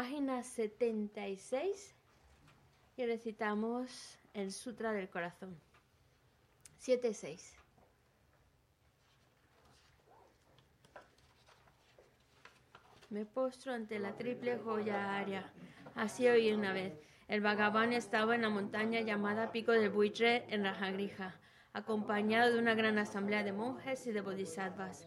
Página 76 y recitamos el Sutra del Corazón. 7.6. Me postro ante la triple joya área. Así oí una vez. El vagabundo estaba en la montaña llamada Pico del Buitre en Rajagrija, acompañado de una gran asamblea de monjes y de bodhisattvas.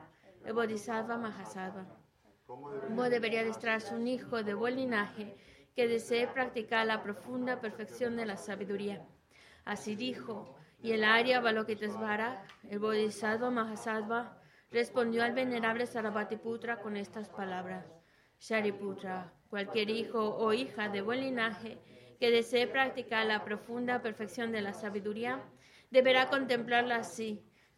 el Bodhisattva Mahasattva, ¿Cómo debería adestrarse un hijo de buen linaje que desee practicar la profunda perfección de la sabiduría? Así dijo, y el Arya Balokitesvara, el Bodhisattva Mahasattva, respondió al venerable Sarabhatiputra con estas palabras. Shariputra, cualquier hijo o hija de buen linaje que desee practicar la profunda perfección de la sabiduría, deberá contemplarla así,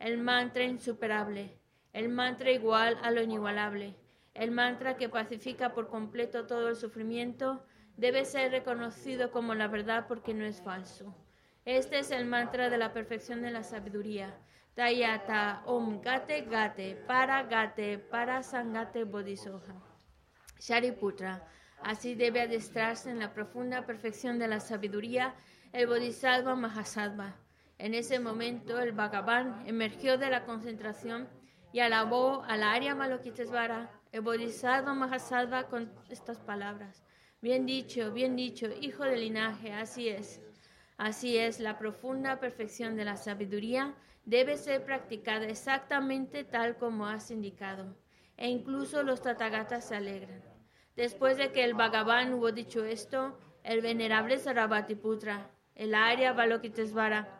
el mantra insuperable, el mantra igual a lo inigualable, el mantra que pacifica por completo todo el sufrimiento, debe ser reconocido como la verdad porque no es falso. Este es el mantra de la perfección de la sabiduría. Tayata Om Gate Gate Para Gate Para Sangate Bodhisoha. Shariputra. Así debe adestrarse en la profunda perfección de la sabiduría el Bodhisattva Mahasattva. En ese momento el Bhagavan emergió de la concentración y alabó a la Arya Malokitesvara, el Bodhisattva Mahasattva, con estas palabras. Bien dicho, bien dicho, hijo del linaje, así es. Así es, la profunda perfección de la sabiduría debe ser practicada exactamente tal como has indicado. E incluso los Tathagatas se alegran. Después de que el Bhagavan hubo dicho esto, el venerable Sarabhatiputra, el Arya Balokitesvara,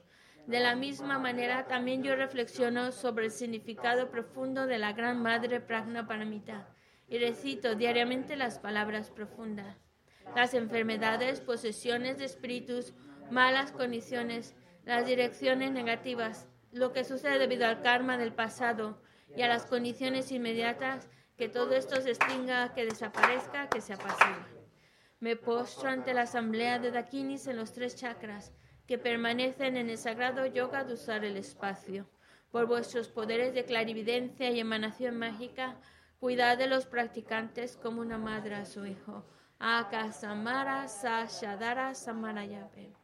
De la misma manera, también yo reflexiono sobre el significado profundo de la Gran Madre Pragna Paramita y recito diariamente las palabras profundas. Las enfermedades, posesiones de espíritus, malas condiciones, las direcciones negativas, lo que sucede debido al karma del pasado y a las condiciones inmediatas, que todo esto se extinga, que desaparezca, que se apacigua. Me postro ante la asamblea de Dakinis en los tres chakras, que permanecen en el sagrado yoga de usar el espacio. Por vuestros poderes de clarividencia y emanación mágica, cuidad de los practicantes como una madre a su hijo. Akasamara Sashadara Samarayape.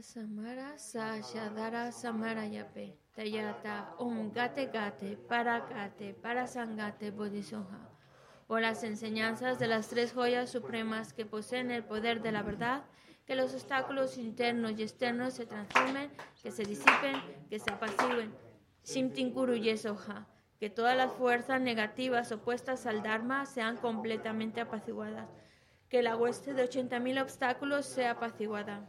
Samara Sashadara Samarayape Tayata Om Gate Gate Parakate Parasangate Bodhisoha. Por las enseñanzas de las tres joyas supremas que poseen el poder de la verdad, que los obstáculos internos y externos se transformen, que se disipen, que se apacigüen. Shimtinkuru Yesoha, que todas las fuerzas negativas opuestas al Dharma sean completamente apaciguadas, que la hueste de 80.000 obstáculos sea apaciguada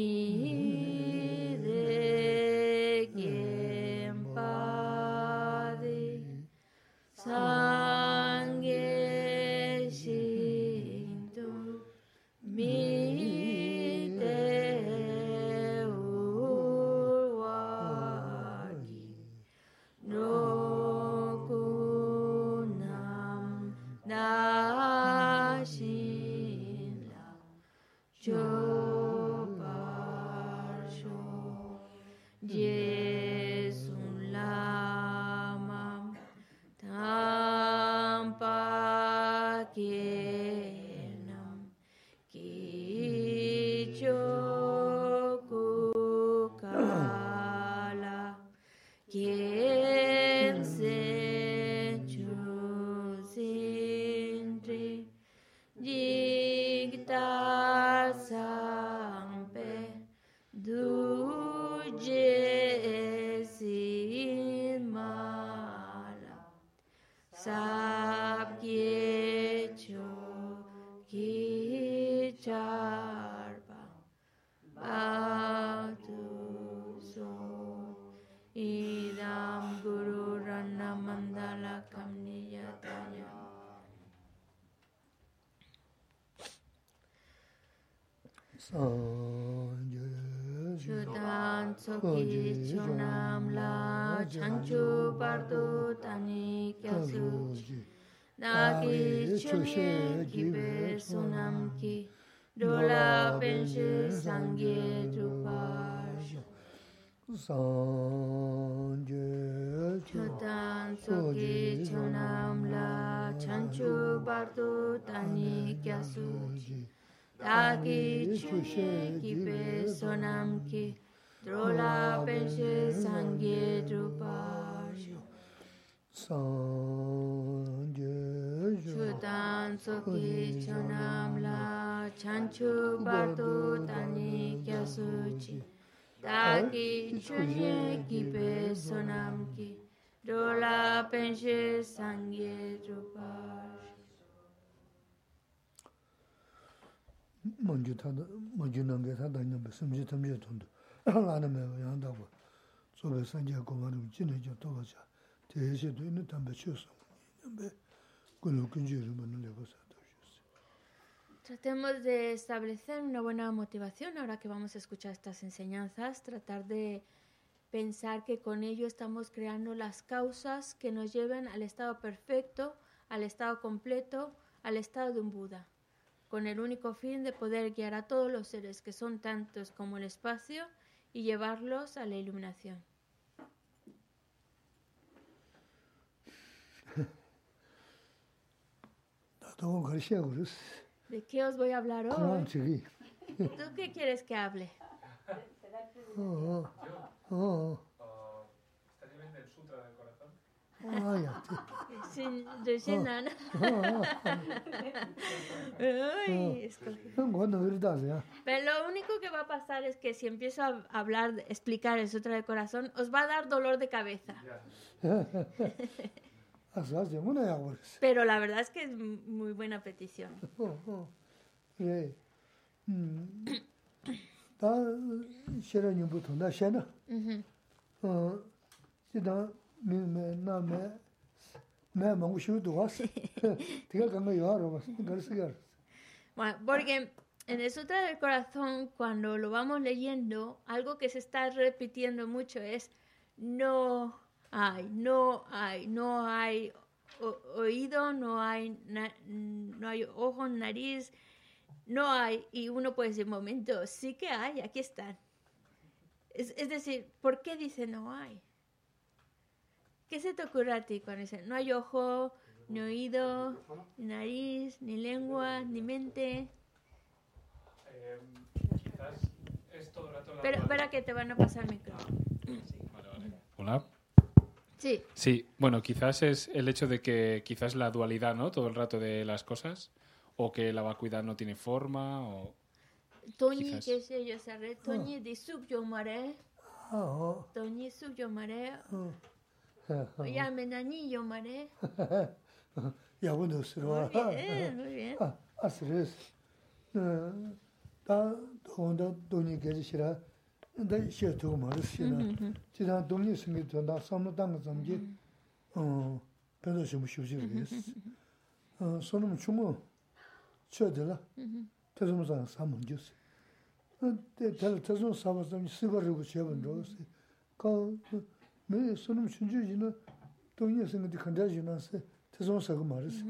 gì Kushe Gibe Sunamki Dola Benje Sangye Drupaj Sanje Chotan Soki Chonam La Chanchu Bardo Tani Kyasuji Dagi Chushe Gibe Sunamki Dola Benje Sangye Drupaj Sanje tanso ki chonam la chanchu bardo tani kya suchi taki chuje ki pe sonam ki dola penshe sangye rupash manju tanda manju nange tanda nyambe samje tamje tondo lana mewa yandagwa sobe sanje kumarim jine jo toba cha te heshe do inu tambe chusam nyambe Tratemos de establecer una buena motivación ahora que vamos a escuchar estas enseñanzas, tratar de pensar que con ello estamos creando las causas que nos lleven al estado perfecto, al estado completo, al estado de un Buda, con el único fin de poder guiar a todos los seres que son tantos como el espacio y llevarlos a la iluminación. ¿De qué os voy a hablar hoy? ¿Tú qué quieres que hable? Oh, oh, Pero lo único que va a pasar es que si empiezo a hablar, explicar el Sutra del Corazón, os va a dar dolor de cabeza. Pero la verdad es que es muy buena petición. Bueno, porque en el Sutra del Corazón, cuando lo vamos leyendo, algo que se está repitiendo mucho es no hay, no hay, no hay oído, no hay, na- no hay ojo, nariz, no hay. Y uno puede decir, momento, sí que hay, aquí están. Es, es decir, ¿por qué dice no hay? ¿Qué se te ocurre a ti cuando dice no hay ojo, ni oído, ni nariz, ni lengua, ni mente? Eh, quizás es todo el rato la Pero espera que te van a pasar el micrófono. Vale, vale. Hola. Sí. Sí, bueno, quizás es el hecho de que quizás la dualidad, ¿no? Todo el rato de las cosas, o que la vacuidad no tiene forma, o... Tony, quizás. que se yo saré, ah. Tony oh. de sub yo maré. Oh. Ah, ah. Tony sub yo maré. Ya me nani yo maré. ya bueno, se lo Muy bien, muy bien. Ah, así es. Eh, da, da, Tony que se 다 돈이 계지 싫어. 근데 시도 말았으나. 지난 돈이 생기 돈다 삼는 땅 점지. 어. 배도 좀 쉬지 그랬어. 어, 손은 주모. 쳐들라. 태송사 삼은 주스. 때 tel 태송 사바서 시거르고 쳐본 로스. 그매 손은 춘주지는 돈이 생기 컨디션에서 태송사가 말았어.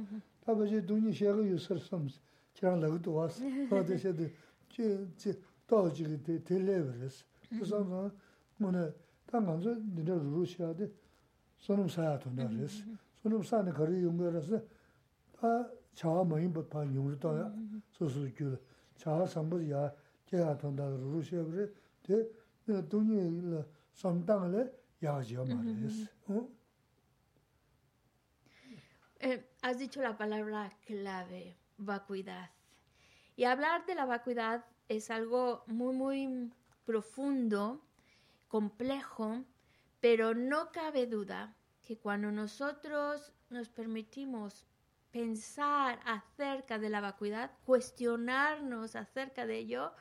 아버지 돈이 시야가 유서 섬스. 저랑 나도 왔어. 어디서도 저저 도지리 때 텔레버스. 그래서 뭐네 당간서 니네 루시아데 손음 사야도 나랬어. 손음 사는 거리 용거라서 아 자아 모임 법파 용르도야. 소소 줄 자아 상부야 제가 돈다 루시아 그래. 대 돈이 상당을 야지어 말했어. 어? Eh, has dicho la palabra clave, vacuidad. Y hablar de la vacuidad es algo muy, muy profundo, complejo, pero no cabe duda que cuando nosotros nos permitimos pensar acerca de la vacuidad, cuestionarnos acerca de ello,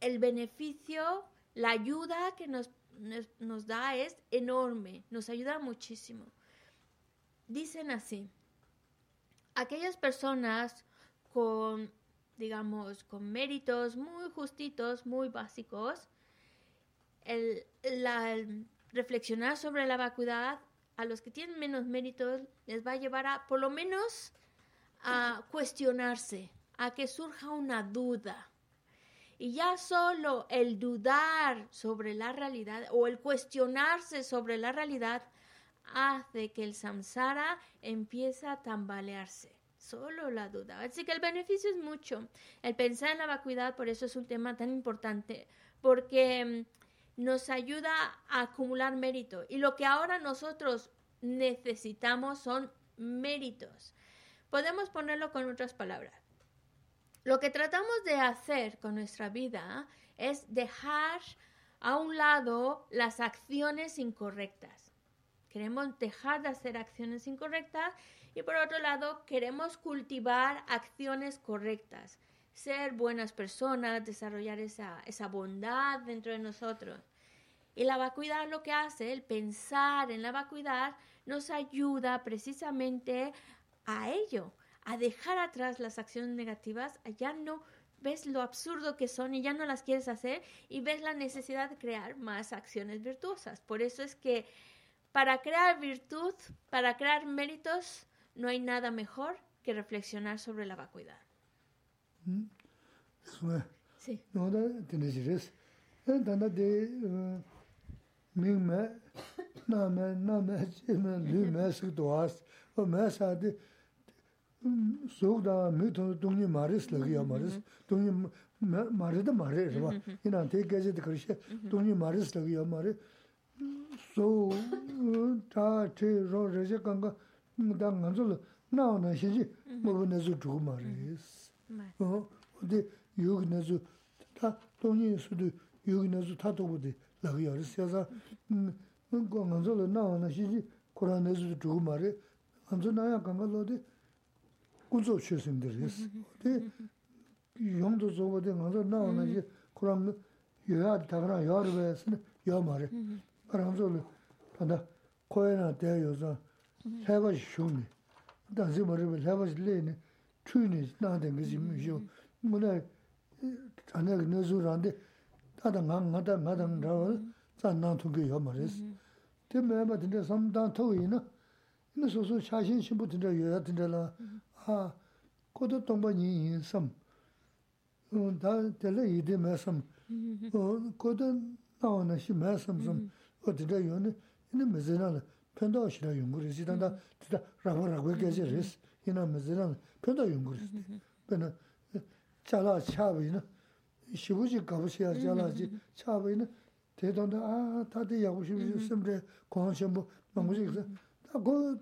el beneficio, la ayuda que nos, nos, nos da es enorme, nos ayuda muchísimo. Dicen así, aquellas personas con digamos, con méritos muy justitos, muy básicos, el, la, reflexionar sobre la vacuidad a los que tienen menos méritos les va a llevar a, por lo menos, a cuestionarse, a que surja una duda. Y ya solo el dudar sobre la realidad o el cuestionarse sobre la realidad hace que el samsara empiece a tambalearse. Solo la duda. Así que el beneficio es mucho. El pensar en la vacuidad, por eso es un tema tan importante, porque mm, nos ayuda a acumular mérito. Y lo que ahora nosotros necesitamos son méritos. Podemos ponerlo con otras palabras. Lo que tratamos de hacer con nuestra vida es dejar a un lado las acciones incorrectas. Queremos dejar de hacer acciones incorrectas y por otro lado queremos cultivar acciones correctas, ser buenas personas, desarrollar esa, esa bondad dentro de nosotros. Y la vacuidad lo que hace, el pensar en la vacuidad, nos ayuda precisamente a ello, a dejar atrás las acciones negativas, ya no ves lo absurdo que son y ya no las quieres hacer y ves la necesidad de crear más acciones virtuosas. Por eso es que para crear virtud, para crear méritos, no hay nada mejor que reflexionar sobre la vacuidad. ¿Mm? Sí. sōgdā mī tōng tōngyī mārīs lāgī yā mārīs, tōngyī mārī dā mārī rīwa, yinā tē gāchī dā karishī, tōngyī mārīs lāgī yā mārī, sō tā tē rō rēchā kāngā, dā ngā rō lō nā wā nā xē xē mō bō nā zō chō mā rē sī. Wā dē yō kī nā zō, tā tō nī sō dō yō kī nā zō tā tō bō dē lā kī yā rē sī yā sā. Ngā rō lō nā wā nā xē xē kō rā nā zō chō mā rē, ngā rō nā yā kā ngā lō dē gu zō chō sī mdē rē sī. Dē yōng tō zō bō dē ngā rō nā wā nā xē kō rā ngā yō yā tā kā rā yā rē bā yā sī nā yā mā rē. Ngā rā ngā rō lō tā nā kō yā nā tē yō sā 해가 쉬우네. 단지 머리를 해가 레네. 추니 나한테 그지 무쇼. 뭐네 안에 너즈란데 다다 망마다 마담 저 잔나 두게 여 말이스. 때문에 맞는데 삼단 토이나. 이는 소소 자신 신부 진짜 여야 진짜라. 아 kodo tongpa nyi yin sam, da tala yidi me sam, kodo nawa na shi me sam sam, o tida yoni, ina me zina la penda o shira yungu risi, tanda tida ragwa ragwa gaji risi, ina me zina la penda yungu risi, pena chala chaba ina, shibuji gabu shiya chala chaba ina, te tanda, a, tati yabu shibuji simre, kuwa shambu, mangu shikisa, ta ko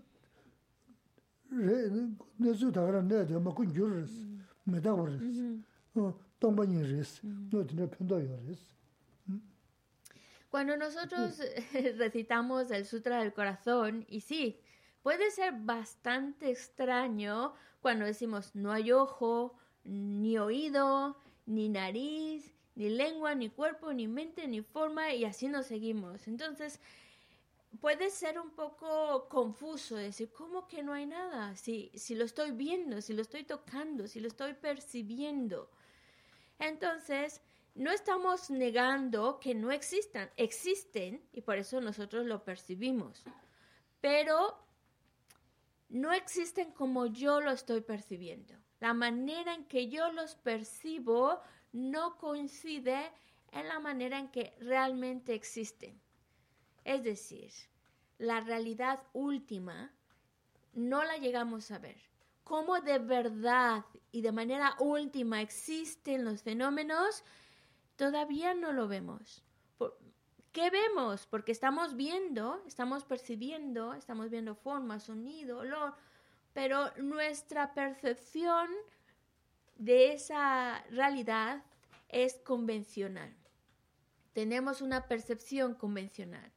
Cuando nosotros recitamos el Sutra del Corazón, y sí, puede ser bastante extraño cuando decimos no hay ojo, ni oído, ni nariz, ni lengua, ni cuerpo, ni mente, ni forma, y así nos seguimos. Entonces, puede ser un poco confuso decir, ¿cómo que no hay nada? Si, si lo estoy viendo, si lo estoy tocando, si lo estoy percibiendo. Entonces, no estamos negando que no existan, existen y por eso nosotros lo percibimos. Pero no existen como yo lo estoy percibiendo. La manera en que yo los percibo no coincide en la manera en que realmente existen. Es decir, la realidad última no la llegamos a ver. Cómo de verdad y de manera última existen los fenómenos, todavía no lo vemos. ¿Qué vemos? Porque estamos viendo, estamos percibiendo, estamos viendo forma, sonido, olor, pero nuestra percepción de esa realidad es convencional. Tenemos una percepción convencional.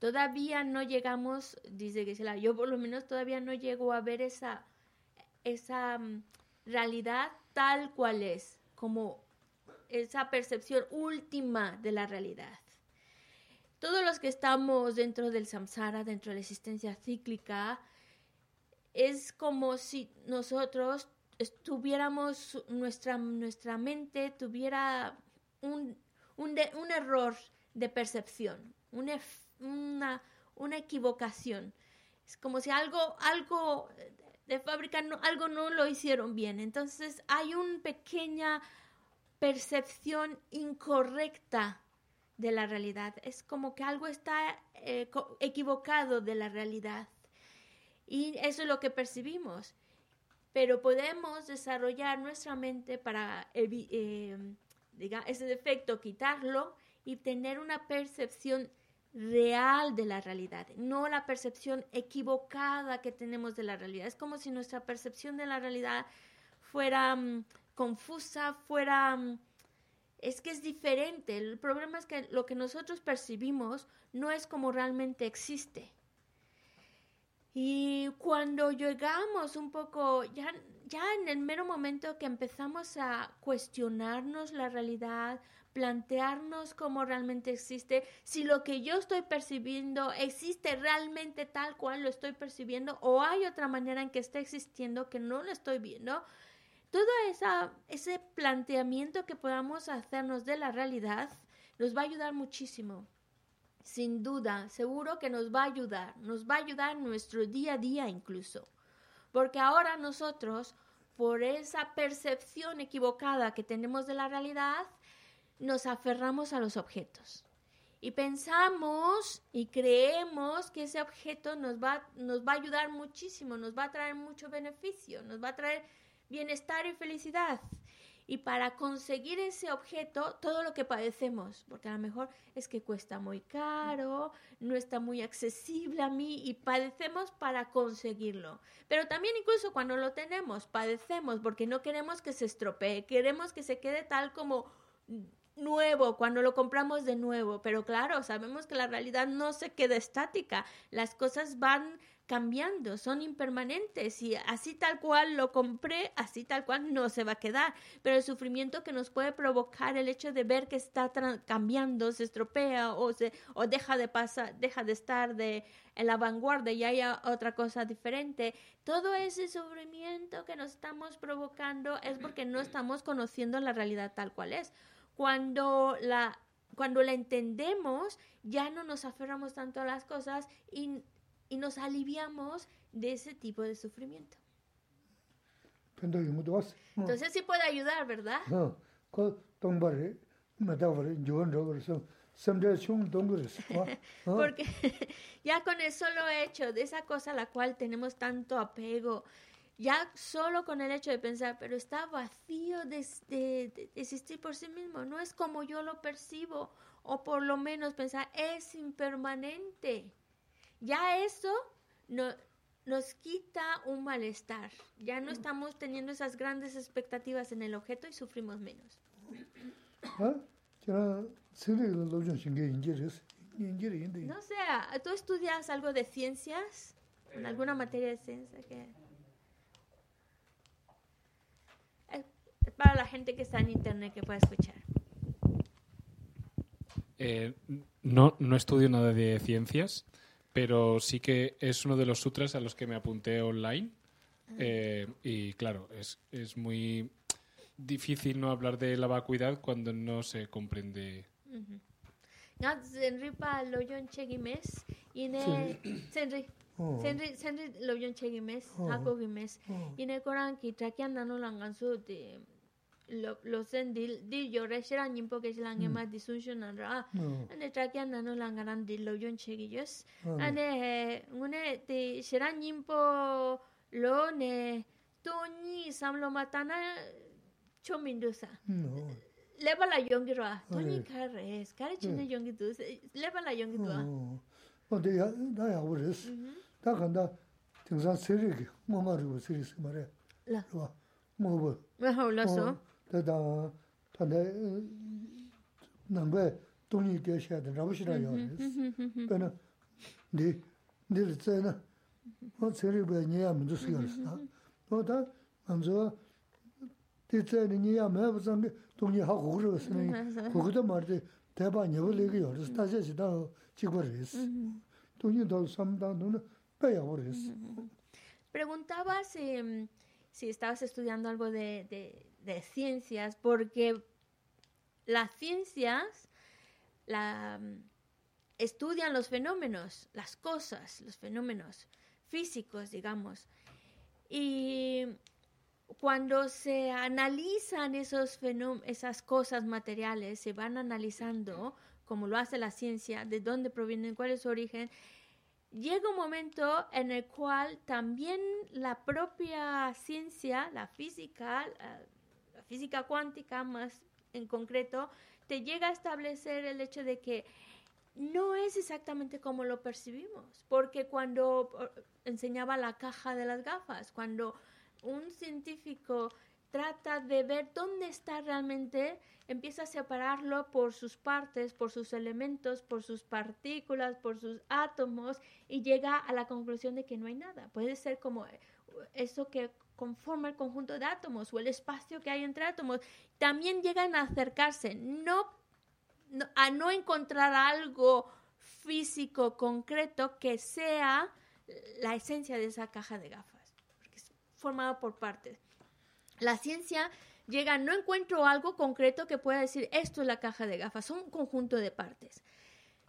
Todavía no llegamos, dice Gisela, yo por lo menos todavía no llego a ver esa, esa mm, realidad tal cual es, como esa percepción última de la realidad. Todos los que estamos dentro del samsara, dentro de la existencia cíclica, es como si nosotros estuviéramos, nuestra, nuestra mente tuviera un, un, de- error de percepción, una, una equivocación. Es como si algo, algo de fábrica, no, algo no lo hicieron bien. Entonces hay una pequeña percepción incorrecta de la realidad. Es como que algo está eh, equivocado de la realidad. Y eso es lo que percibimos. Pero podemos desarrollar nuestra mente para eh, ese defecto, quitarlo y tener una percepción real de la realidad, no la percepción equivocada que tenemos de la realidad. Es como si nuestra percepción de la realidad fuera mm, confusa, fuera... mm, es que es diferente. El problema es que lo que nosotros percibimos no es como realmente existe. Y cuando llegamos un poco, ya, ya en el mero momento que empezamos a cuestionarnos la realidad, plantearnos cómo realmente existe, si lo que yo estoy percibiendo existe realmente tal cual lo estoy percibiendo o hay otra manera en que está existiendo que no lo estoy viendo, todo esa, ese planteamiento que podamos hacernos de la realidad nos va a ayudar muchísimo. Sin duda, seguro que nos va a ayudar, nos va a ayudar en nuestro día a día incluso. Porque ahora nosotros, por esa percepción equivocada que tenemos de la realidad, nos aferramos a los objetos. Y pensamos y creemos que ese objeto nos va, nos va a ayudar muchísimo, nos va a traer mucho beneficio, nos va a traer bienestar y felicidad. Y para conseguir ese objeto, todo lo que padecemos, porque a lo mejor es que cuesta muy caro, no está muy accesible a mí y padecemos para conseguirlo. Pero también incluso cuando lo tenemos, padecemos porque no queremos que se estropee, queremos que se quede tal como nuevo cuando lo compramos de nuevo. Pero claro, sabemos que la realidad no se queda estática, las cosas van cambiando, son impermanentes y así tal cual lo compré, así tal cual no se va a quedar. Pero el sufrimiento que nos puede provocar el hecho de ver que está cambiando, se estropea o se o deja de pasar, deja de estar de en la vanguardia y haya otra cosa diferente, todo ese sufrimiento que nos estamos provocando es porque no estamos conociendo la realidad tal cual es. Cuando la cuando la entendemos, ya no nos aferramos tanto a las cosas y y nos aliviamos de ese tipo de sufrimiento. Entonces sí puede ayudar, ¿verdad? Porque ya con el solo hecho de esa cosa a la cual tenemos tanto apego, ya solo con el hecho de pensar, pero está vacío de, de, de, existir por sí mismo, no es como yo lo percibo, o por lo menos pensar, es impermanente ya eso no, nos quita un malestar. Ya no estamos teniendo esas grandes expectativas en el objeto y sufrimos menos. No sé, ¿tú estudias algo de ciencias? ¿Alguna materia de ciencia que...? Es para la gente que está en internet que pueda escuchar. Eh, no, no estudio nada de ciencias pero sí que es uno de los sutras a los que me apunté online. Eh, y claro, es, es muy difícil no hablar de la vacuidad cuando no se comprende. Mes, Oh. de lo sen dil dil yo re shira nimpo ke shila ngema mm. disunshun na ra. Ane trakya nano langa ran dil lo yon chegi yos. Ane ngune te shira nimpo lo ne to ni samlo matana chomindu sa. Leba la yongi ra to ni ka res kare chine yongi du leba la yongi du o de ya da ya wores mm-hmm. da kanda tingsa seri ki mama ru seri se mare la. Mo bo ma ho la so. 다다 다데 남배 돈이 되셔야 돼. 라고시라요. 그러나 네 네, 저는 어 세례배 니야 먼저 쓰였어. 너다 먼저 대체는 니야 매부선 돈이 하고 그러서는 거기다 말대 대바 여벌이게 열어서 다시 시다 찍어버렸어. 돈이 더 삼다 돈은 빼야 버렸어. Preguntaba si, si estabas estudiando algo de, de- ciencias, porque las ciencias la, estudian los fenómenos, las cosas, los fenómenos físicos, digamos. Y cuando se analizan esos esas cosas materiales, se van analizando, como lo hace la ciencia, de dónde provienen, cuál es su origen, llega un momento en el cual también la propia ciencia, la física, la, física cuántica más en concreto, te llega a establecer el hecho de que no es exactamente como lo percibimos, porque cuando por- enseñaba la caja de las gafas, cuando un científico trata de ver dónde está realmente, empieza a separarlo por sus partes, por sus elementos, por sus partículas, por sus átomos y llega a la conclusión de que no hay nada. Puede ser como eh, eso que conforma el conjunto de átomos o el espacio que hay entre átomos. También llegan a acercarse, no, no- a no encontrar algo físico concreto que sea la esencia de esa caja de gafas, porque es formado por partes. La ciencia llega, no encuentro algo concreto que pueda decir esto es la caja de gafas, son un conjunto de partes.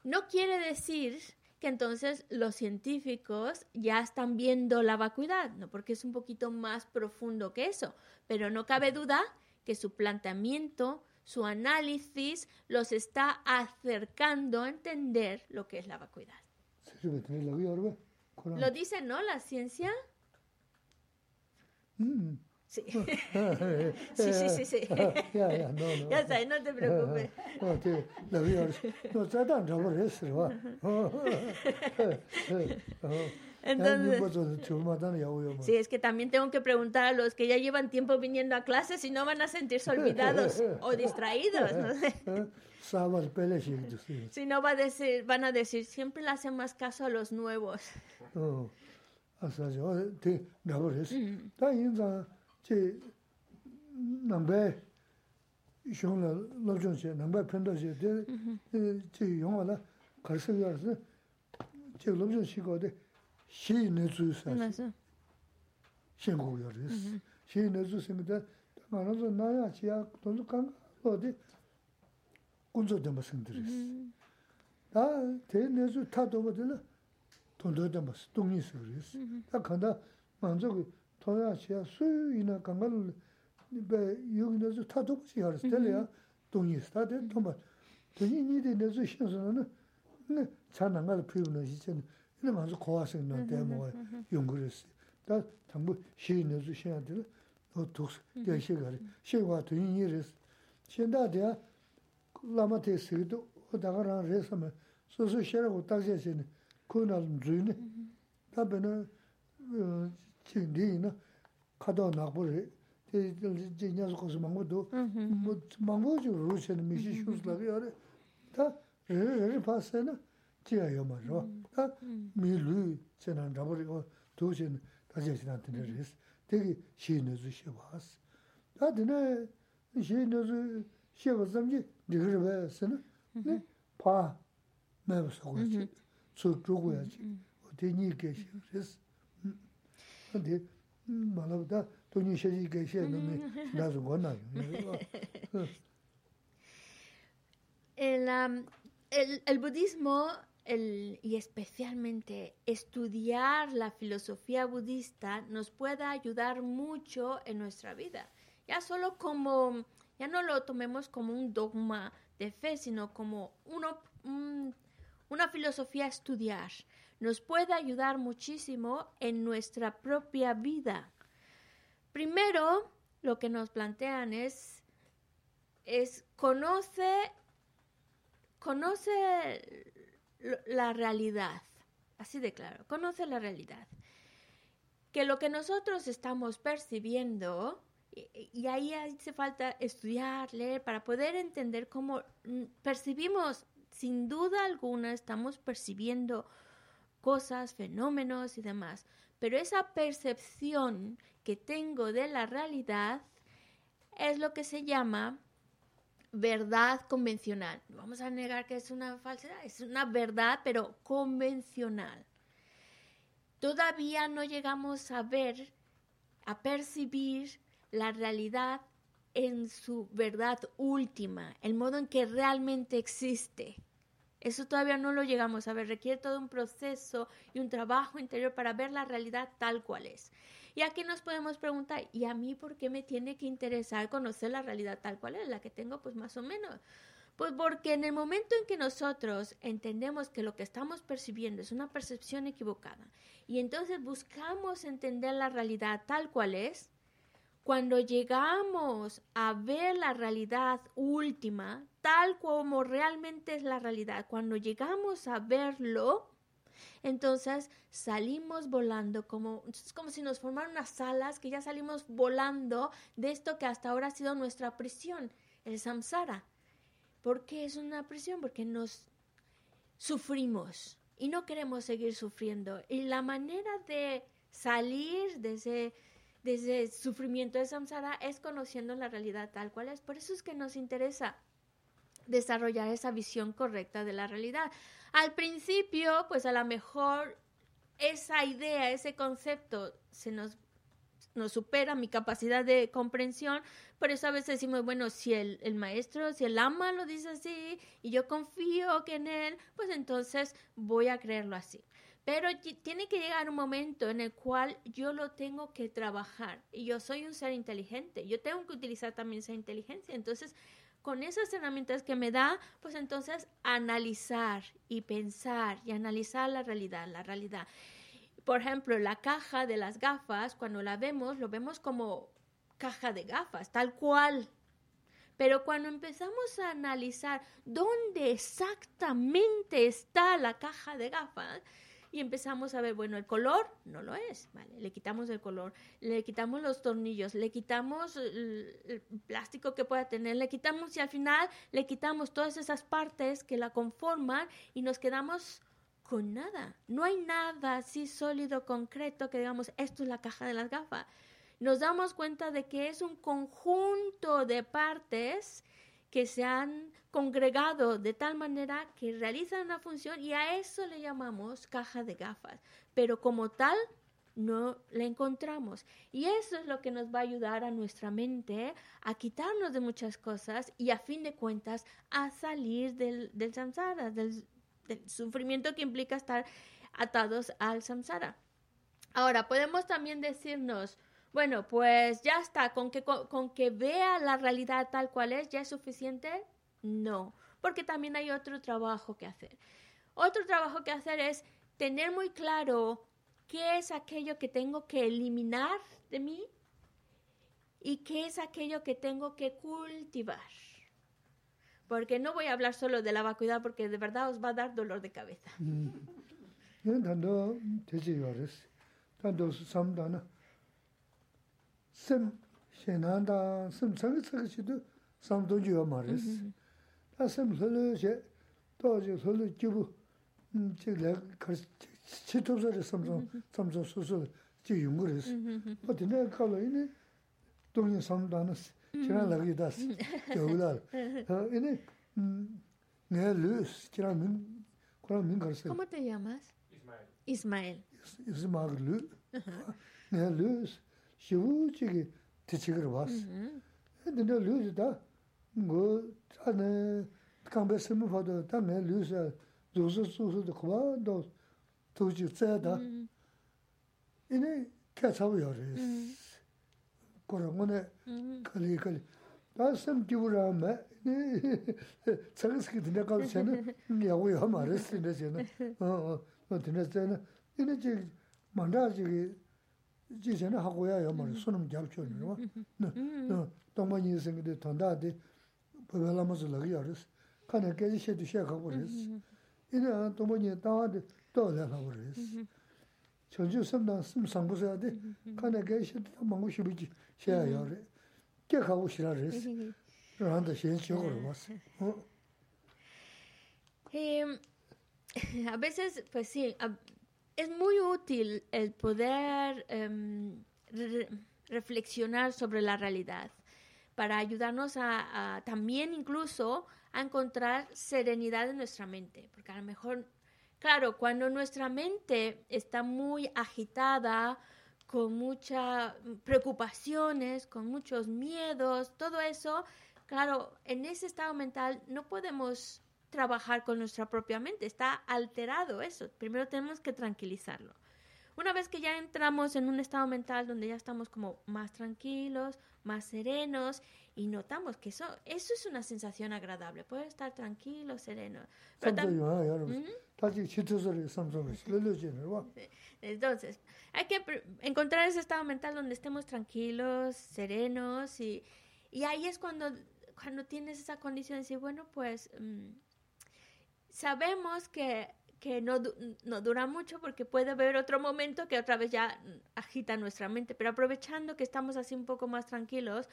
No quiere decir que entonces los científicos ya están viendo la vacuidad, ¿no? porque es un poquito más profundo que eso, pero no cabe duda que su planteamiento, su análisis los está acercando a entender lo que es la vacuidad. Lo dice, ¿no? La ciencia. Mm. Sí. sí, sí, sí, sí. Ya, ya, no, no. Ya está, no te preocupes. La vida, no, tratan de hablar ni Entonces, sí, es que también tengo que preguntar a los que ya llevan tiempo viniendo a clases si no van a sentirse olvidados o distraídos. ¿no? Si no va a decir, van a decir, siempre le hacen más caso a los nuevos. 어, chi nambay shung la lobchung che, nambay pendo che, chi yungwa la karsa yarsa, chi lobchung shi go de shi ne zu sa, shen gu yaris. Shi mm-hmm. ne zu sing de, ma na zo na ya chi ya donzu kanga lo de kunzo denpa sing diris. Mm-hmm. Da te ne zu ta doba de la dondo denpa, dongi sing diris. Mm-hmm. Da kanda manzo tōyā xīyā sūyū yīnā kāngā lū bē yōg nā sū tā tōku xī hā rā sī tēlē yā dōngi sī tā tē tōmbā tōñi nī tē nā sū xīn sū nā nā chā nā ngā rā pīyū nā xī chē nā yīnā mā sū kōwā sī nā tē mō wā yōng rā sī tā tāmbū xī nā sū xīn yā tē nō tōk sī yā xī gā rā xī wā tōñi nī rā sī xī ndā tē yā lā mā tē sī tō o tā gā rā rā sā mā sū sū xē rā kō tā xē xē nā kō nā rā mā chingdi na kado nakbo re te jinyaso koso mangbo do mangbo jo rushe na mishi shus labi yare ta re re re pa se na jiga yo ma rwa ta mi lu che na rabo re o do che na ta che na tene res tegi she na zu she was ta tene she na zu she was zamji digar baya se na ne pa mebo so go che tsu zhugu ya che o te nyi ke she res 슈스라게 아래 다 레레 파세나 지야요 말로 다 미루 제난 잡으리고 도신 다시 지나한테 레스 되게 시내주 시와스 다드네 시내주 시와 zamji digri ba sana ne pa me ba so chi so zhugu ya chi o de ni ge shi res de ma la da to ni shi ge shi no me da zo gona El, am, el, el budismo el- y especialmente estudiar la filosofía budista nos puede ayudar mucho en nuestra vida. Ya solo como, ya no lo tomemos como un dogma de fe, sino como uno, un- una filosofía a estudiar. Nos puede ayudar muchísimo en nuestra propia vida. Primero, lo que nos plantean es, es conoce conoce la realidad, así de claro, conoce la realidad. Que lo que nosotros estamos percibiendo, y, y ahí hace falta estudiar, leer, para poder entender cómo mm, percibimos, sin duda alguna, estamos percibiendo cosas, fenómenos y demás. Pero esa percepción que tengo de la realidad es lo que se llama verdad convencional. Vamos a negar que es una falsedad, es una verdad, pero convencional. Todavía no llegamos a ver a percibir la realidad en su verdad última, el modo en que realmente existe. Eso todavía no lo llegamos a ver, requiere todo un proceso y un trabajo interior para ver la realidad tal cual es. Y aquí nos podemos preguntar, ¿y a mí por qué me tiene que interesar conocer la realidad tal cual es? La que tengo, pues más o menos. Pues porque en el momento en que nosotros entendemos que lo que estamos percibiendo es una percepción equivocada y entonces buscamos entender la realidad tal cual es, cuando llegamos a ver la realidad última, tal como realmente es la realidad, cuando llegamos a verlo, entonces salimos volando como, es como si nos formaran unas alas que ya salimos volando de esto que hasta ahora ha sido nuestra prisión, el samsara. ¿Por qué es una prisión? Porque nos sufrimos y no queremos seguir sufriendo. Y la manera de salir de ese desde el sufrimiento de samsara es conociendo la realidad tal cual es. Por eso es que nos interesa desarrollar esa visión correcta de la realidad. Al principio, pues a lo mejor esa idea, ese concepto se nos nos supera mi capacidad de comprensión, por eso a veces decimos, bueno, si el, el, maestro, si el ama lo dice así y yo confío en él, pues entonces voy a creerlo así. Pero tiene que llegar un momento en el cual yo lo tengo que trabajar. Y yo soy un ser inteligente. Yo tengo que utilizar también esa inteligencia. Entonces, con esas herramientas que me da, pues entonces analizar y pensar y analizar la realidad, la realidad. Por ejemplo, la caja de las gafas, cuando la vemos, lo vemos como caja de gafas, tal cual. Pero cuando empezamos a analizar dónde exactamente está la caja de gafas, y empezamos a ver, bueno, el color no lo es, ¿vale? Le quitamos el color, le quitamos los tornillos, le quitamos el, plástico que pueda tener, le quitamos y al final le quitamos todas esas partes que la conforman y nos quedamos con nada. No hay nada así sólido, concreto que digamos, esto es la caja de las gafas. Nos damos cuenta de que es un conjunto de partes que se han congregado de tal manera que realizan una función y a eso le llamamos caja de gafas, pero como tal no la encontramos. Y eso es lo que nos va a ayudar a nuestra mente a quitarnos de muchas cosas y a fin de cuentas a salir del, del samsara, del, del sufrimiento que implica estar atados al samsara. Ahora, podemos también decirnos, bueno, pues ya está, con que, con, que vea la realidad tal cual es, ¿ya es suficiente? No, porque también hay otro trabajo que hacer. Otro trabajo que hacer es tener muy claro qué es aquello que tengo que eliminar de mí y qué es aquello que tengo que cultivar. Porque no voy a hablar solo de la vacuidad porque de verdad os va a dar dolor de cabeza. sim shenanda, sim tsaka tsaka chido samdung juwa maris. Mm-hmm. Ta sim lulu she, to je lulu jibu, chik la karsi, mm-hmm. mm, chi tupsari samdung, samdung susu chi yungu res. O dine kala ini dungi samdana kiran lagi das, gyawla. Ini nga lus, kiran min, kuran min karsi. Como te llamas? Ismael. Ismael. Ismael lu. Uh-huh. Nga lus. shivu chigi tichikir vas. Mm-hmm. Dine luzi da ngu ane kambe simu fado da me luzi zuzu zuzu da kuwa do tuji tsaya da ine kya tsawu yore. Mm-hmm. Kora ngune mm-hmm. kali kali. Da sim kivu ra me tsagisiki dine kalu chena yagu yaw ma resi oh, oh, oh, dine chena. Dine chena ine chigi manda chigi 지전에 하고야 요말 손음 잡초는 너 동만이 생기데 돈다데 벌라면서 나기 알았어 칸에 깨지 셔도 셔가 버렸어 이제 동만이 다와데 또 내가 버렸어 전주 섬다 섬 상부서야 돼 칸에 깨지 셔도 먹고 싶지 셔야 요래 깨 가고 싶어 그랬어 그런데 신 쪽으로 왔어 어 a veces, pues sí, es muy útil el poder em, reflexionar sobre la realidad para ayudarnos a, también incluso a encontrar serenidad en nuestra mente, porque a lo mejor, claro, cuando nuestra mente está muy agitada con muchas preocupaciones, con muchos miedos, todo eso, claro, en ese estado mental no podemos trabajar con nuestra propia mente, está alterado eso. Primero tenemos que tranquilizarlo. Una vez que ya entramos en un estado mental donde ya estamos como más tranquilos, más serenos y notamos que eso, eso es una sensación agradable, poder estar tranquilo, sereno. Entonces, hay que encontrar ese estado mental donde estemos tranquilos, serenos y, y ahí es cuando, cuando tienes esa condición de decir, bueno, pues mm, sabemos que que no, no, dura mucho porque puede haber otro momento que otra vez ya agita nuestra mente, pero aprovechando que estamos así un poco más tranquilos,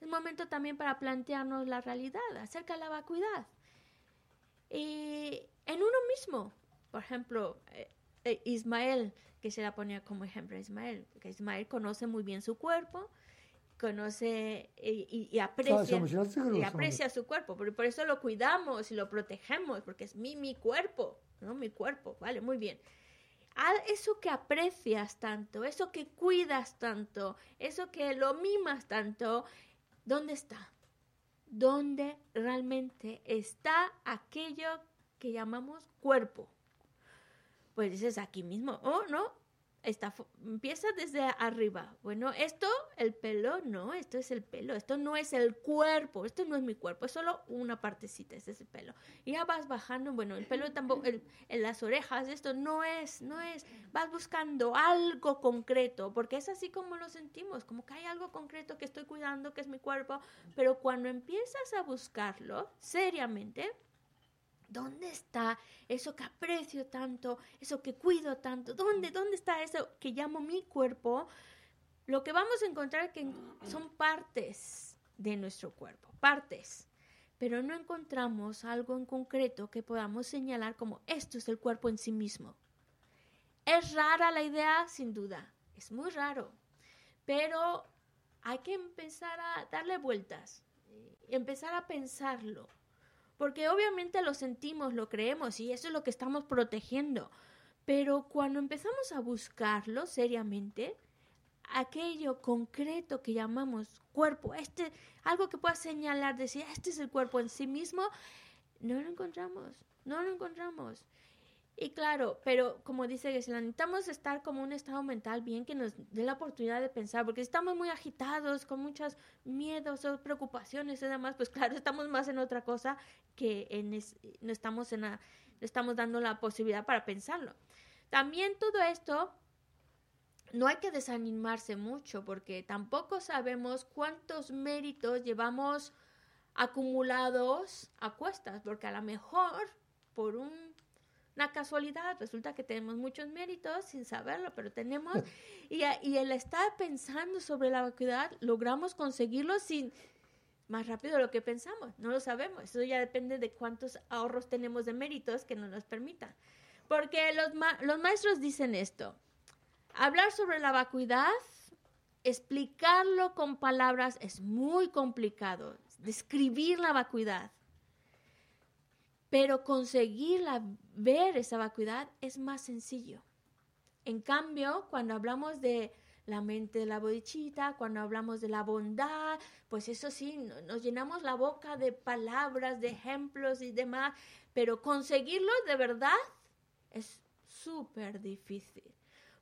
es momento también para plantearnos la realidad acerca de la vacuidad. Y en uno mismo, por ejemplo, eh, eh, Ismael, que se la ponía como ejemplo, Ismael, que Ismael conoce muy bien su cuerpo, conoce y, aprecia, y aprecia su cuerpo, por, por eso lo cuidamos y lo protegemos, porque es mi, mi cuerpo. ¿no? Mi cuerpo, vale, muy bien. Eso que aprecias tanto, eso que cuidas tanto, eso que lo mimas tanto, ¿dónde está? ¿Dónde realmente está aquello que llamamos cuerpo? Pues es aquí mismo, ¿oh no? Está, empieza desde arriba. Bueno, esto, el pelo, no, esto es el pelo, esto no es el cuerpo, esto no es mi cuerpo, es solo una partecita, es ese pelo. Y ya vas bajando, bueno, el pelo tampoco, en las orejas, esto no es, no es, vas buscando algo concreto, porque es así como lo sentimos, como que hay algo concreto que estoy cuidando, que es mi cuerpo, pero cuando empiezas a buscarlo seriamente, ¿Dónde está eso que aprecio tanto, eso que cuido tanto? ¿Dónde, dónde está eso que llamo mi cuerpo? Lo que vamos a encontrar que son partes de nuestro cuerpo, partes, pero no encontramos algo en concreto que podamos señalar como esto es el cuerpo en sí mismo. Es rara la idea, sin duda, es muy raro, pero hay que empezar a darle vueltas, empezar a pensarlo porque obviamente lo sentimos, lo creemos y eso es lo que estamos protegiendo. Pero cuando empezamos a buscarlo seriamente, aquello concreto que llamamos cuerpo, este, algo que pueda señalar, decir, este es el cuerpo en sí mismo, no lo encontramos, no lo encontramos. Y claro, pero como dice que necesitamos estar como un estado mental bien que nos dé la oportunidad de pensar, porque estamos muy agitados, con muchos miedos o preocupaciones y demás, pues claro, estamos más en otra cosa que en no estamos en estamos dando la posibilidad para pensarlo. También todo esto no hay que desanimarse mucho, porque tampoco sabemos cuántos méritos llevamos acumulados a cuestas, porque a lo mejor por un una casualidad, resulta que tenemos muchos méritos sin saberlo, pero tenemos, y, y el estar pensando sobre la vacuidad, logramos conseguirlo sin más rápido de lo que pensamos, no lo sabemos, eso ya depende de cuántos ahorros tenemos de méritos que no nos permitan. Porque los, los maestros dicen esto, hablar sobre la vacuidad, explicarlo con palabras es muy complicado, describir la vacuidad pero conseguirla, ver esa vacuidad es más sencillo. En cambio, cuando hablamos de la mente de la bodichita, cuando hablamos de la bondad, pues eso sí, nos llenamos la boca de palabras, de ejemplos y demás, pero conseguirlo de verdad es súper difícil.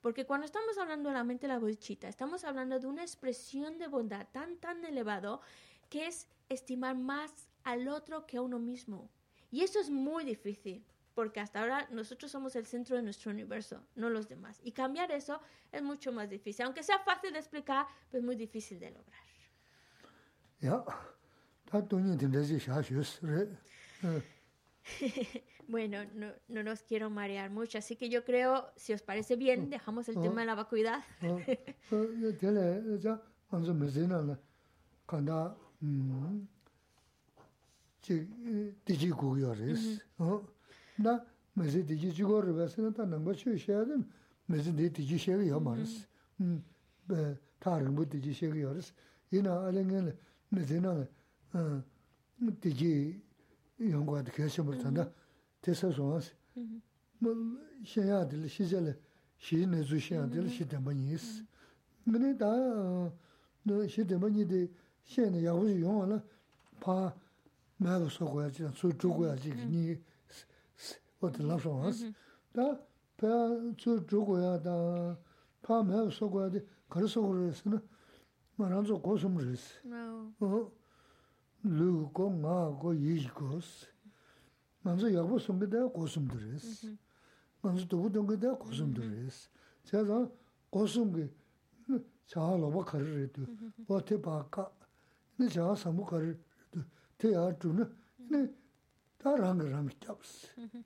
Porque cuando estamos hablando de la mente de la bodichita, estamos hablando de una expresión de bondad tan, tan elevado que es estimar más al otro que a uno mismo. Y eso es muy difícil, porque hasta ahora nosotros somos el centro de nuestro universo, no los demás. Y cambiar eso es mucho más difícil. Aunque sea fácil de explicar, pues muy difícil de lograr. bueno, no, no nos quiero marear mucho, así que yo creo, si os parece bien, dejamos el tema de la vacuidad. 디지 구요레스 어나 메지 디지 주고르 가스는 다 남바 쉬셔야든 메지 디 디지 쉐기 요마르스 음 다른 뭐 디지 쉐기 요르스 이나 알랭은 메지나 어 디지 연구하다 계셔버 탄다 테서소스 뭐 쉐야들 시절에 시네 주셔야들 시대만이스 근데 다 시대만이데 쉐네 야우지 용어나 파 mēlu sōku yāchī, tsū chūku yāchī nī wātī lāpshō wās. Tā pē tsū chūku yā, tā pā mēlu sōku yāchī kārī sōku rīs, nā mā rāntsō kōsum rīs. Lū kō, ngā kō, yīchī kōs. Mānsō yāgbō sōngi tā kōsum rīs. Mānsō tōku tōngi tā kōsum rīs. Chā tā kōsum kī chā lōpa kārī rī tū, wā tē pā kā, nī chā sāmbu kārī rī. teya dhūna, tā rānga rāngi kyabas.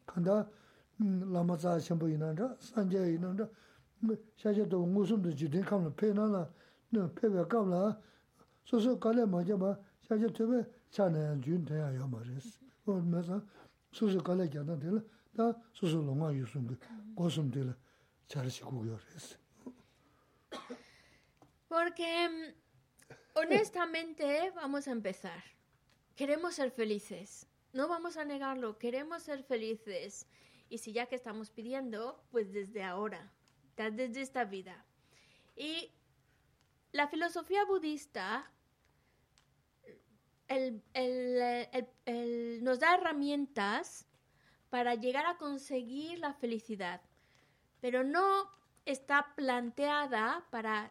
Kāndā lāma tsā shambu ināndā, sāngyā ināndā, shāshā tō ngūsumda jidhīn kāmla, pē nāla, pē pē kāmla, sōsō kālē māja bā, shāshā tō bē chānayā jūn tēyā yā mā rēs. Wā mē sā, sōsō kālē kia nā tēla, tā sōsō lōngā yūsum kī, gōsum tēla, chāra shī kūkyō rēs. Porque, honestamente, vamos a empezar. Queremos ser felices. No vamos a negarlo, queremos ser felices. Y si ya que estamos pidiendo, pues desde ahora, desde esta vida. Y la filosofía budista nos da herramientas para llegar a conseguir la felicidad, pero no está planteada para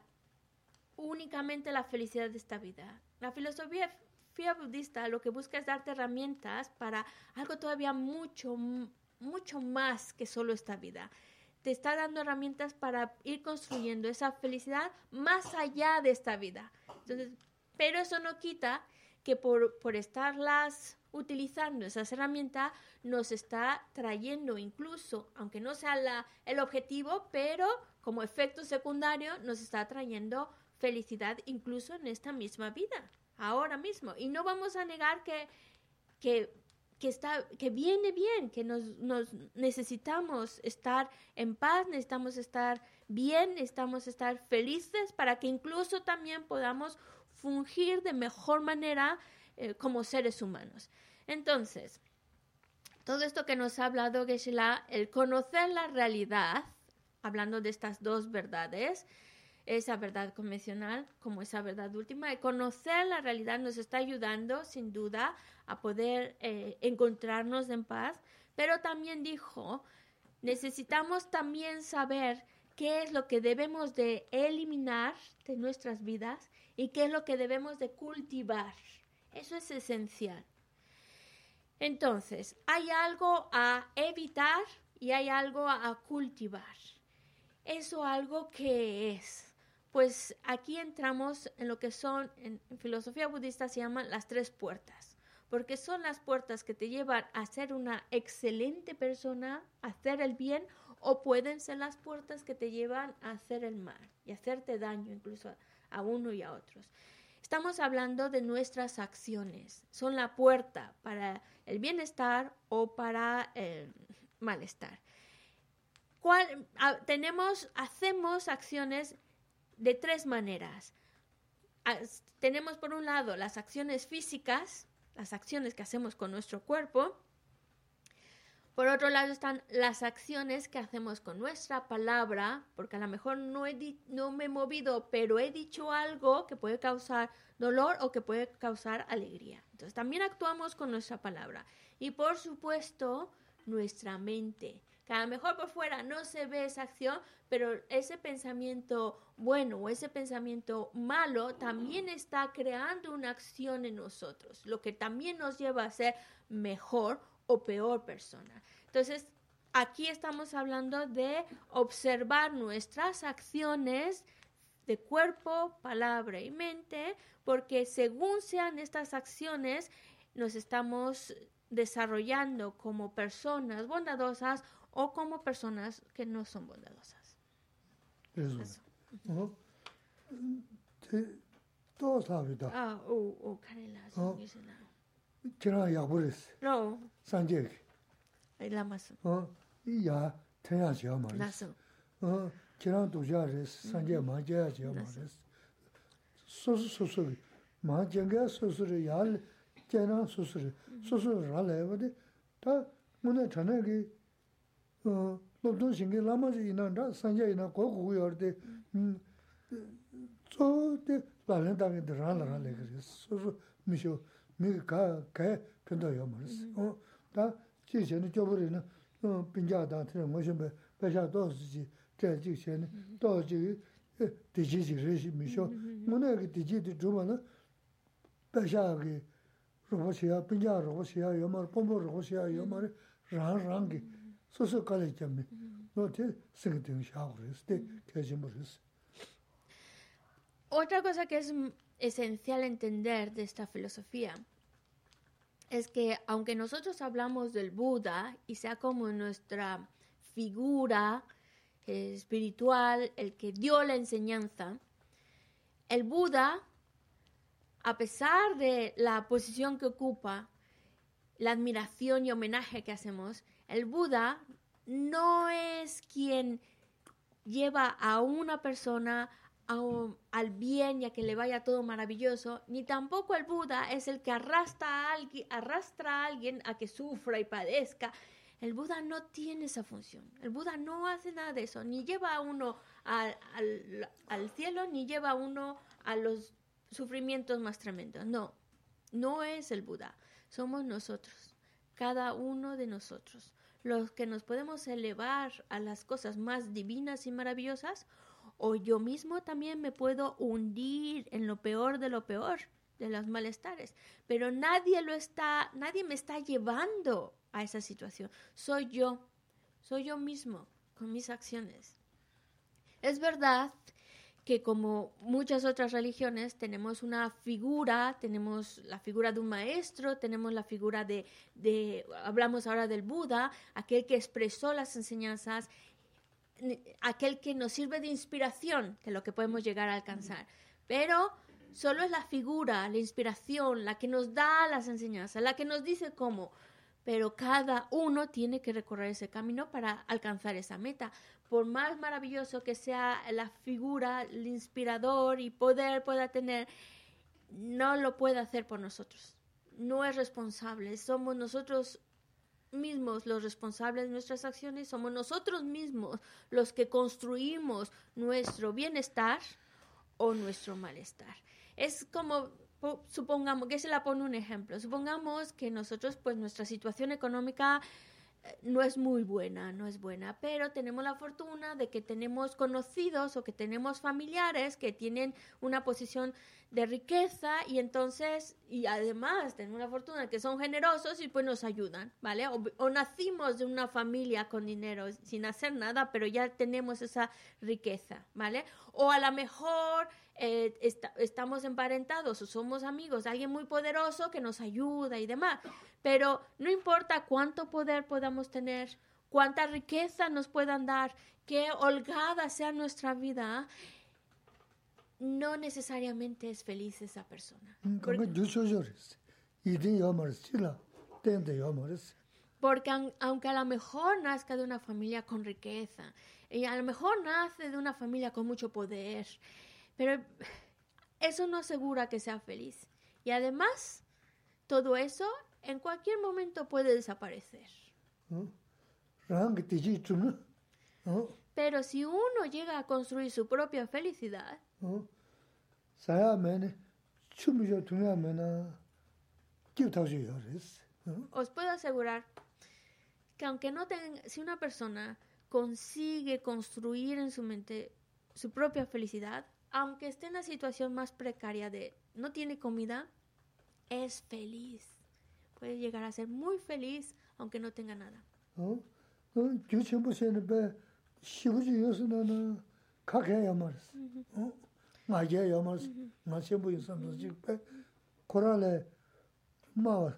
únicamente la felicidad de esta vida. La filosofía filosofía budista lo que busca es darte herramientas para algo todavía mucho, mucho más que solo esta vida. Te está dando herramientas para ir construyendo esa felicidad más allá de esta vida. Entonces, pero eso no quita que por, por estarlas utilizando esas herramientas nos está trayendo incluso, aunque no sea la- el objetivo, pero como efecto secundario nos está trayendo felicidad incluso en esta misma vida, ahora mismo. Y no vamos a negar que, que, que, está, que viene bien, que nos, nos necesitamos estar en paz, necesitamos estar bien, necesitamos estar felices para que incluso también podamos fungir de mejor manera eh, como seres humanos. Entonces, todo esto que nos ha hablado Geshe-la, el conocer la realidad, hablando de estas dos verdades, esa verdad convencional como esa verdad última, el conocer la realidad nos está ayudando sin duda a poder eh, encontrarnos en paz, pero también dijo, necesitamos también saber qué es lo que debemos de eliminar de nuestras vidas y qué es lo que debemos de cultivar. Eso es esencial. Entonces, hay algo a evitar y hay algo a cultivar. ¿Eso algo que es? Pues aquí entramos en lo que son, en, filosofía budista se llaman las tres puertas, porque son las puertas que te llevan a ser una excelente persona, a hacer el bien, o pueden ser las puertas que te llevan a hacer el mal y hacerte daño incluso a, uno y a otros. Estamos hablando de nuestras acciones. Son la puerta para el bienestar o para el malestar. ¿Cuál, a- tenemos, hacemos acciones de tres maneras. As- tenemos por un lado las acciones físicas, las acciones que hacemos con nuestro cuerpo. Por otro lado están las acciones que hacemos con nuestra palabra, porque a lo mejor no, he no me he movido, pero he dicho algo que puede causar dolor o que puede causar alegría. Entonces también actuamos con nuestra palabra. Y por supuesto, nuestra mente, que a lo mejor por fuera no se ve esa acción, pero ese pensamiento bueno o ese pensamiento malo también está creando una acción en nosotros, lo que también nos lleva a ser mejor o peor persona. Entonces, aquí estamos hablando de observar nuestras acciones de cuerpo, palabra y mente, porque según sean estas acciones, nos estamos desarrollando como personas bondadosas o como personas que no son bondadosas. Eso. ¿No? Te todo sabe da. Ah, o o Karela dice la. Kira ya buris. No. Sanje. Ay la más. Ah, y ya te ya ya más. Las. Ah, kira tu ya res, sanje ma ya ya más. Sosu sosu. Ma jenga sosu ya kira sosu. Sosu ra le ta muna chana ki lobdon shingi lama zi ina nda sanja ina kwa kuku yor de tso de lalen tangi de rana rana le kari so so mi shio mi ka kaya pinto yo maris da chi sheni chobori na pinja dan tina ngo shenpe pesha dosi chi chay chik sheni dosi chik diji chik reshi mi shio ngo na ki diji di dhruva na pesha ki rupo shiya, pinja rupo shiya yo mara, pombo rupo shiya yo mara rang rang ki Otra cosa que es esencial entender de esta filosofía es que aunque nosotros hablamos del Buda y sea como nuestra figura eh, espiritual, el que dio la enseñanza, el Buda, a pesar de la posición que ocupa, la admiración y homenaje que hacemos, el Buda no es quien lleva a una persona a un- al bien y a que le vaya todo maravilloso, ni tampoco el Buda es el que arrastra a alguien, arrastra a alguien a que sufra y padezca. El Buda no tiene esa función. El Buda no hace nada de eso. Ni lleva a uno al, al- al cielo, ni lleva a uno a los sufrimientos más tremendos. No, no es el Buda. Somos nosotros, cada uno de nosotros, los que nos podemos elevar a las cosas más divinas y maravillosas, o yo mismo también me puedo hundir en lo peor de lo peor, de los malestares. Pero nadie lo está, nadie me está llevando a esa situación. Soy yo, soy yo mismo, con mis acciones. Es verdad que como muchas otras religiones tenemos una figura, tenemos la figura de un maestro, tenemos la figura de, de hablamos ahora del Buda, aquel que expresó las enseñanzas, aquel que nos sirve de inspiración de lo que podemos llegar a alcanzar. Pero solo es la figura, la inspiración, la que nos da las enseñanzas, la que nos dice cómo. Pero cada uno tiene que recorrer ese camino para alcanzar esa meta. Por más maravilloso que sea la figura, el inspirador y poder pueda tener, no lo puede hacer por nosotros. No es responsable. Somos nosotros mismos los responsables de nuestras acciones, somos nosotros mismos los que construimos nuestro bienestar o nuestro malestar. Es como, po- supongamos, que se la pone un ejemplo, supongamos que nosotros, pues nuestra situación económica no es muy buena, no es buena, pero tenemos la fortuna de que tenemos conocidos o que tenemos familiares que tienen una posición de riqueza y entonces, y además tenemos la fortuna que son generosos y pues nos ayudan, ¿vale? O, nacimos de una familia con dinero sin hacer nada, pero ya tenemos esa riqueza, ¿vale? O a lo mejor eh, esta- estamos emparentados o somos amigos alguien muy poderoso que nos ayuda y demás, pero no importa cuánto poder podamos tener, cuánta riqueza nos puedan dar, qué holgada sea nuestra vida, no necesariamente es feliz esa persona. Porque aunque a lo mejor nazca de una familia con riqueza, y a lo mejor nace de una familia con mucho poder, pero eso no asegura que sea feliz. Y además, todo eso en cualquier momento puede desaparecer. Pero si uno llega a construir su propia felicidad, 사야면에 춤이죠 동야면은 기타죠 요레스. 어? os puedo asegurar que aunque no tenga, si una persona consigue construir en su mente su propia felicidad, aunque esté en la situación más precaria de no tiene comida, es feliz. Puede llegar a ser muy feliz aunque no tenga nada. 어? 어, 규천부세는 배 시부지 요소는 각해야 말스. 어? 맞아야 말스. 맞셔부 요소는 지금 배 코랄에 뭐살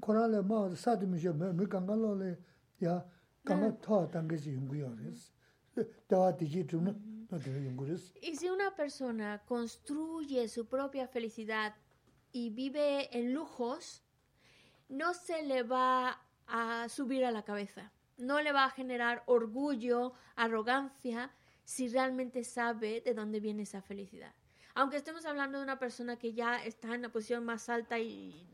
코랄에 뭐 사드미셔 뭐 강간로래 야 강가 더 당게지 연구요레스. 대화 디지 좀 너들 연구레스. Y si una persona construye su propia felicidad y vive en lujos, no se le va a subir a la cabeza, no le va a generar orgullo, arrogancia, si realmente sabe de dónde viene esa felicidad. Aunque estemos hablando de una persona que ya está en la posición más alta y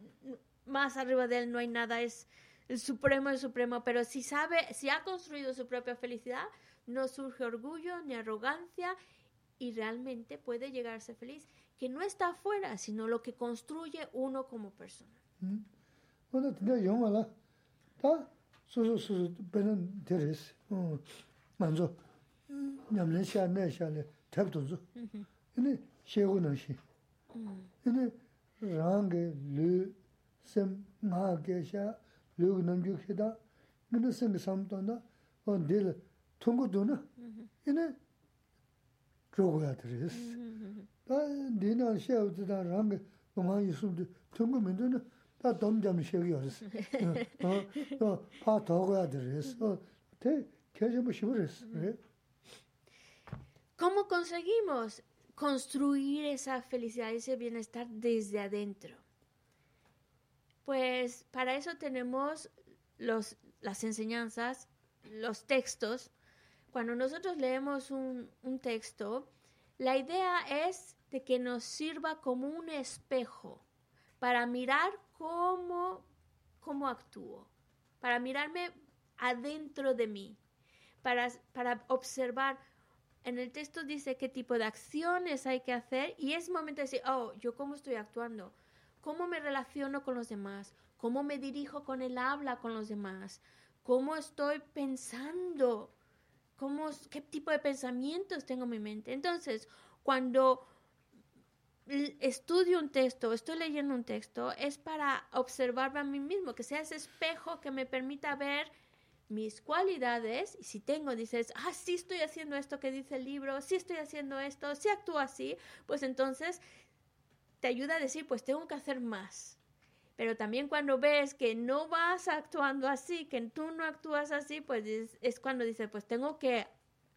más arriba de él no hay nada, es el supremo, el supremo, pero si sabe, si ha construido su propia felicidad, no surge orgullo ni arrogancia y realmente puede llegar a ser feliz, que no está afuera, sino lo que construye uno como persona. Bueno, tenía yo mala. Ta su su su penen teres. Mm. Manzo. Ñamlen xia ne xia le tab tu zu. Ine xegu na xi. Ine rang ge lu sem ma ge xia lu ge nam ju xe da. Ine sem sam to na on dil tungu du na. Ine zhogu ya teres. Ta dina xia u zi da rang ge ma yi su de tungu min du na. 다 domjam shegi yoris. 어, 파 더고야 되res. 어, 대 계속 시부res. ¿Cómo conseguimos construir esa felicidad ese bienestar desde adentro? Pues para eso tenemos los, las enseñanzas, los textos. Cuando nosotros leemos un, un texto, la idea es de que nos sirva como un espejo para mirar cómo, cómo actúo, para mirarme adentro de mí, para, para observar. En el texto dice qué tipo de acciones hay que hacer y es momento de decir, oh, yo cómo estoy actuando, cómo me relaciono con los demás, cómo me dirijo con el habla con los demás, cómo estoy pensando, cómo, qué tipo de pensamientos tengo en mi mente. Entonces, cuando estudio un texto, estoy leyendo un texto, es para observarme a mí mismo, que sea ese espejo que me permita ver mis cualidades. Y si tengo, dices, ah, sí estoy haciendo esto que dice el libro, sí estoy haciendo esto, sí actúo así, pues entonces te ayuda a decir, pues tengo que hacer más. Pero también cuando ves que no vas actuando así, que tú no actúas así, pues es, cuando dices, pues tengo que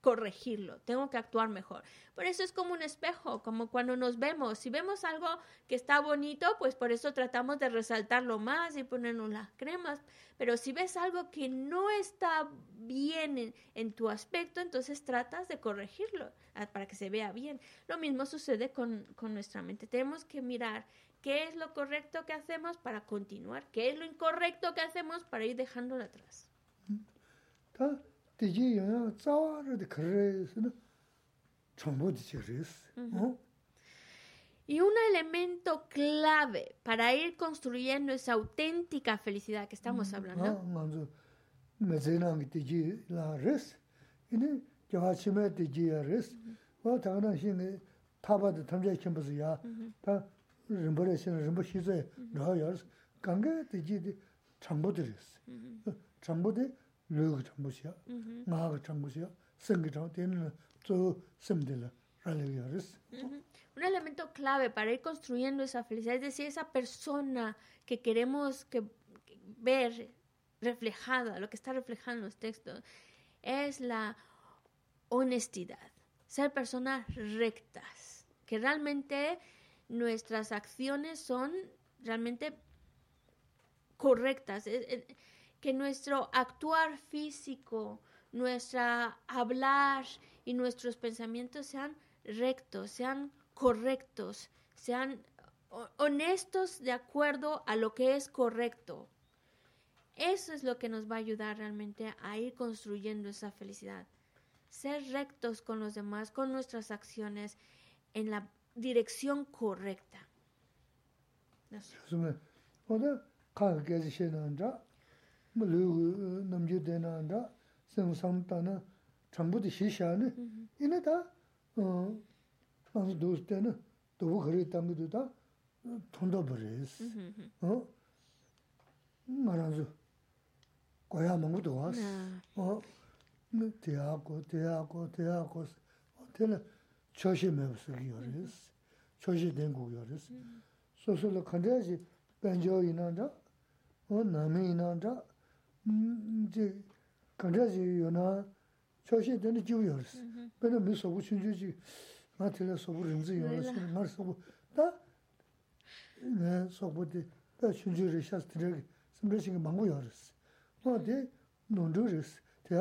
corregirlo, tengo que actuar mejor. Por eso es como un espejo, como cuando nos vemos. Si vemos algo que está bonito, pues por eso tratamos de resaltarlo más y ponernos las cremas. Pero si ves algo que no está bien en, tu aspecto, entonces tratas de corregirlo ah, para que se vea bien. Lo mismo sucede con, con nuestra mente. Tenemos que mirar qué es lo correcto que hacemos para continuar, qué es lo incorrecto que hacemos para ir dejándolo atrás. Tiji yana res. Y un elemento clave para ir construyendo esa auténtica felicidad que estamos hablando. Lūgā chāmbu xia, ngāgā chāmbu xia, sēngā chāmbu, tēnā tsō sēmdila, rāli rīs. Un elemento clave para ir construyendo esa felicidad, es decir, esa persona que queremos que, que ver reflejada, lo que está reflejado en los textos, es la honestidad. Ser personas rectas, que realmente nuestras acciones son realmente correctas. Que nuestro actuar físico, nuestra hablar y nuestros pensamientos sean rectos, sean correctos, sean honestos de acuerdo a lo que es correcto. Eso es lo que nos va a ayudar realmente a ir construyendo esa felicidad. Ser rectos con los demás, con nuestras acciones, en la dirección correcta. mā lū namchū tēnā ndā sēng sāṃ tāna chāmbū tī shīshā nē inā tā mānsu dōs tēnā dōbu kharī tāngi tū tā tōndā parēs ngā rānsu guyā māngu tō wās tēyā kō, tēyā kō, tēyā kō tēnā chōshī mē sū kī yorēs chōshī tēngu yorēs sō sō lō khandayā jī bēnchō inā ndā nāmi inā ndā 이제 간다지 요나 초시 되는 지우요스 근데 미 소부 춘주지 마틀레 소부 림지 요스 말 소부 다네 소부디 다 춘주리 샤스트레 심르싱 망고 요스 어디 논주르스 대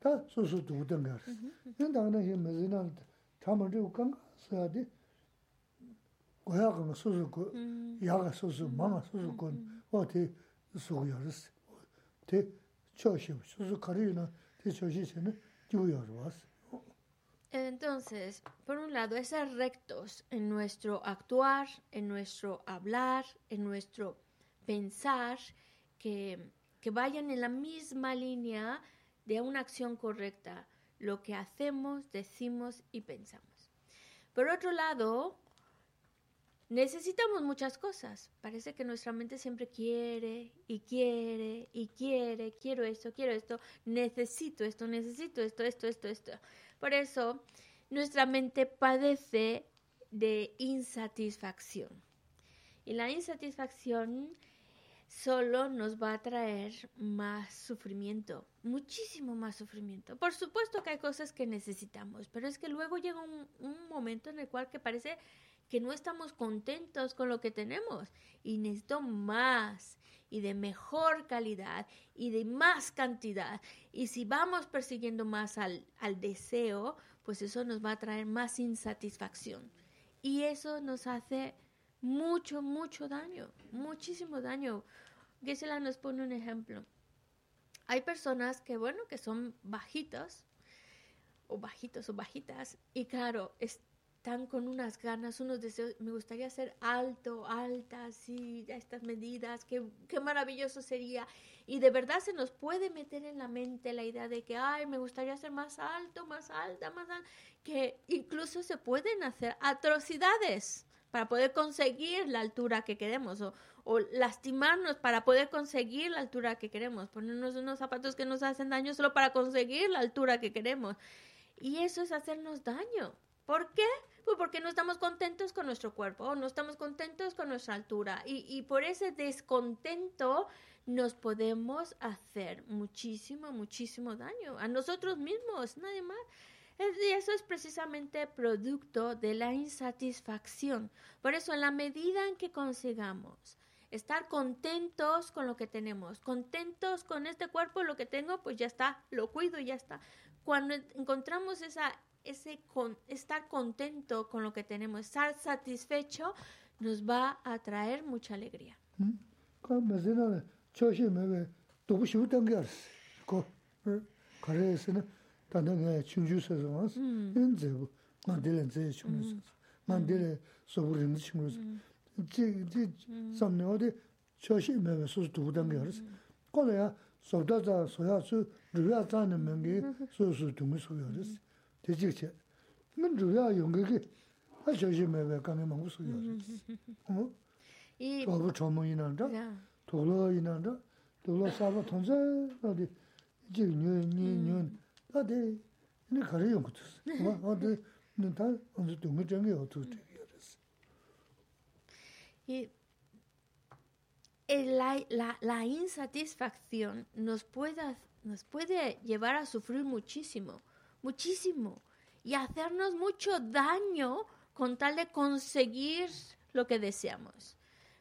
다 소소 두던 거스 근데 나는 이 메지나 참을 좀 강, 써야지 고야가 소소고 야가 소소 마마 소소고 어디 소요스 te. Entonces, por un lado, esas rectos en nuestro actuar, en nuestro hablar, en nuestro pensar, que, que vayan en la misma línea de una acción correcta, lo que hacemos, decimos y pensamos. Por otro lado, necesitamos muchas cosas. Parece que nuestra mente siempre quiere y quiere y quiere, quiero esto, quiero esto, necesito esto, necesito esto, esto, esto, esto. Por eso, nuestra mente padece de insatisfacción. Y la insatisfacción solo nos va a traer más sufrimiento, muchísimo más sufrimiento. Por supuesto que hay cosas que necesitamos, pero es que luego llega un, un momento en el cual que parece que no estamos contentos con lo que tenemos y necesito más y de mejor calidad y de más cantidad. Y si vamos persiguiendo más al, al deseo, pues eso nos va a traer más insatisfacción. Y eso nos hace mucho, mucho daño, muchísimo daño. Gisela nos pone un ejemplo. Hay personas que, bueno, que son bajitos, o bajitos o bajitas, y claro, es, están con unas ganas, unos deseos, me gustaría ser alto, alta, así, a estas medidas, qué, qué maravilloso sería. Y de verdad se nos puede meter en la mente la idea de que, ay, me gustaría ser más alto, más alta, más alta, que incluso se pueden hacer atrocidades para poder conseguir la altura que queremos o, o lastimarnos para poder conseguir la altura que queremos, ponernos unos zapatos que nos hacen daño solo para conseguir la altura que queremos. Y eso es hacernos daño. ¿Por qué? Pues porque no estamos contentos con nuestro cuerpo, no estamos contentos con nuestra altura. Y, y por ese descontento nos podemos hacer muchísimo, muchísimo daño a nosotros mismos, nadie más. Y eso es precisamente producto de la insatisfacción. Por eso, en la medida en que consigamos estar contentos con lo que tenemos, contentos con este cuerpo, lo que tengo, pues ya está, lo cuido y ya está. Cuando encontramos esa ese con, estar contento con lo que tenemos, estar satisfecho, nos va a traer mucha alegría a Y la, la, la insatisfacción nos puede, nos puede llevar a sufrir muchísimo muchísimo y hacernos mucho daño con tal de conseguir lo que deseamos.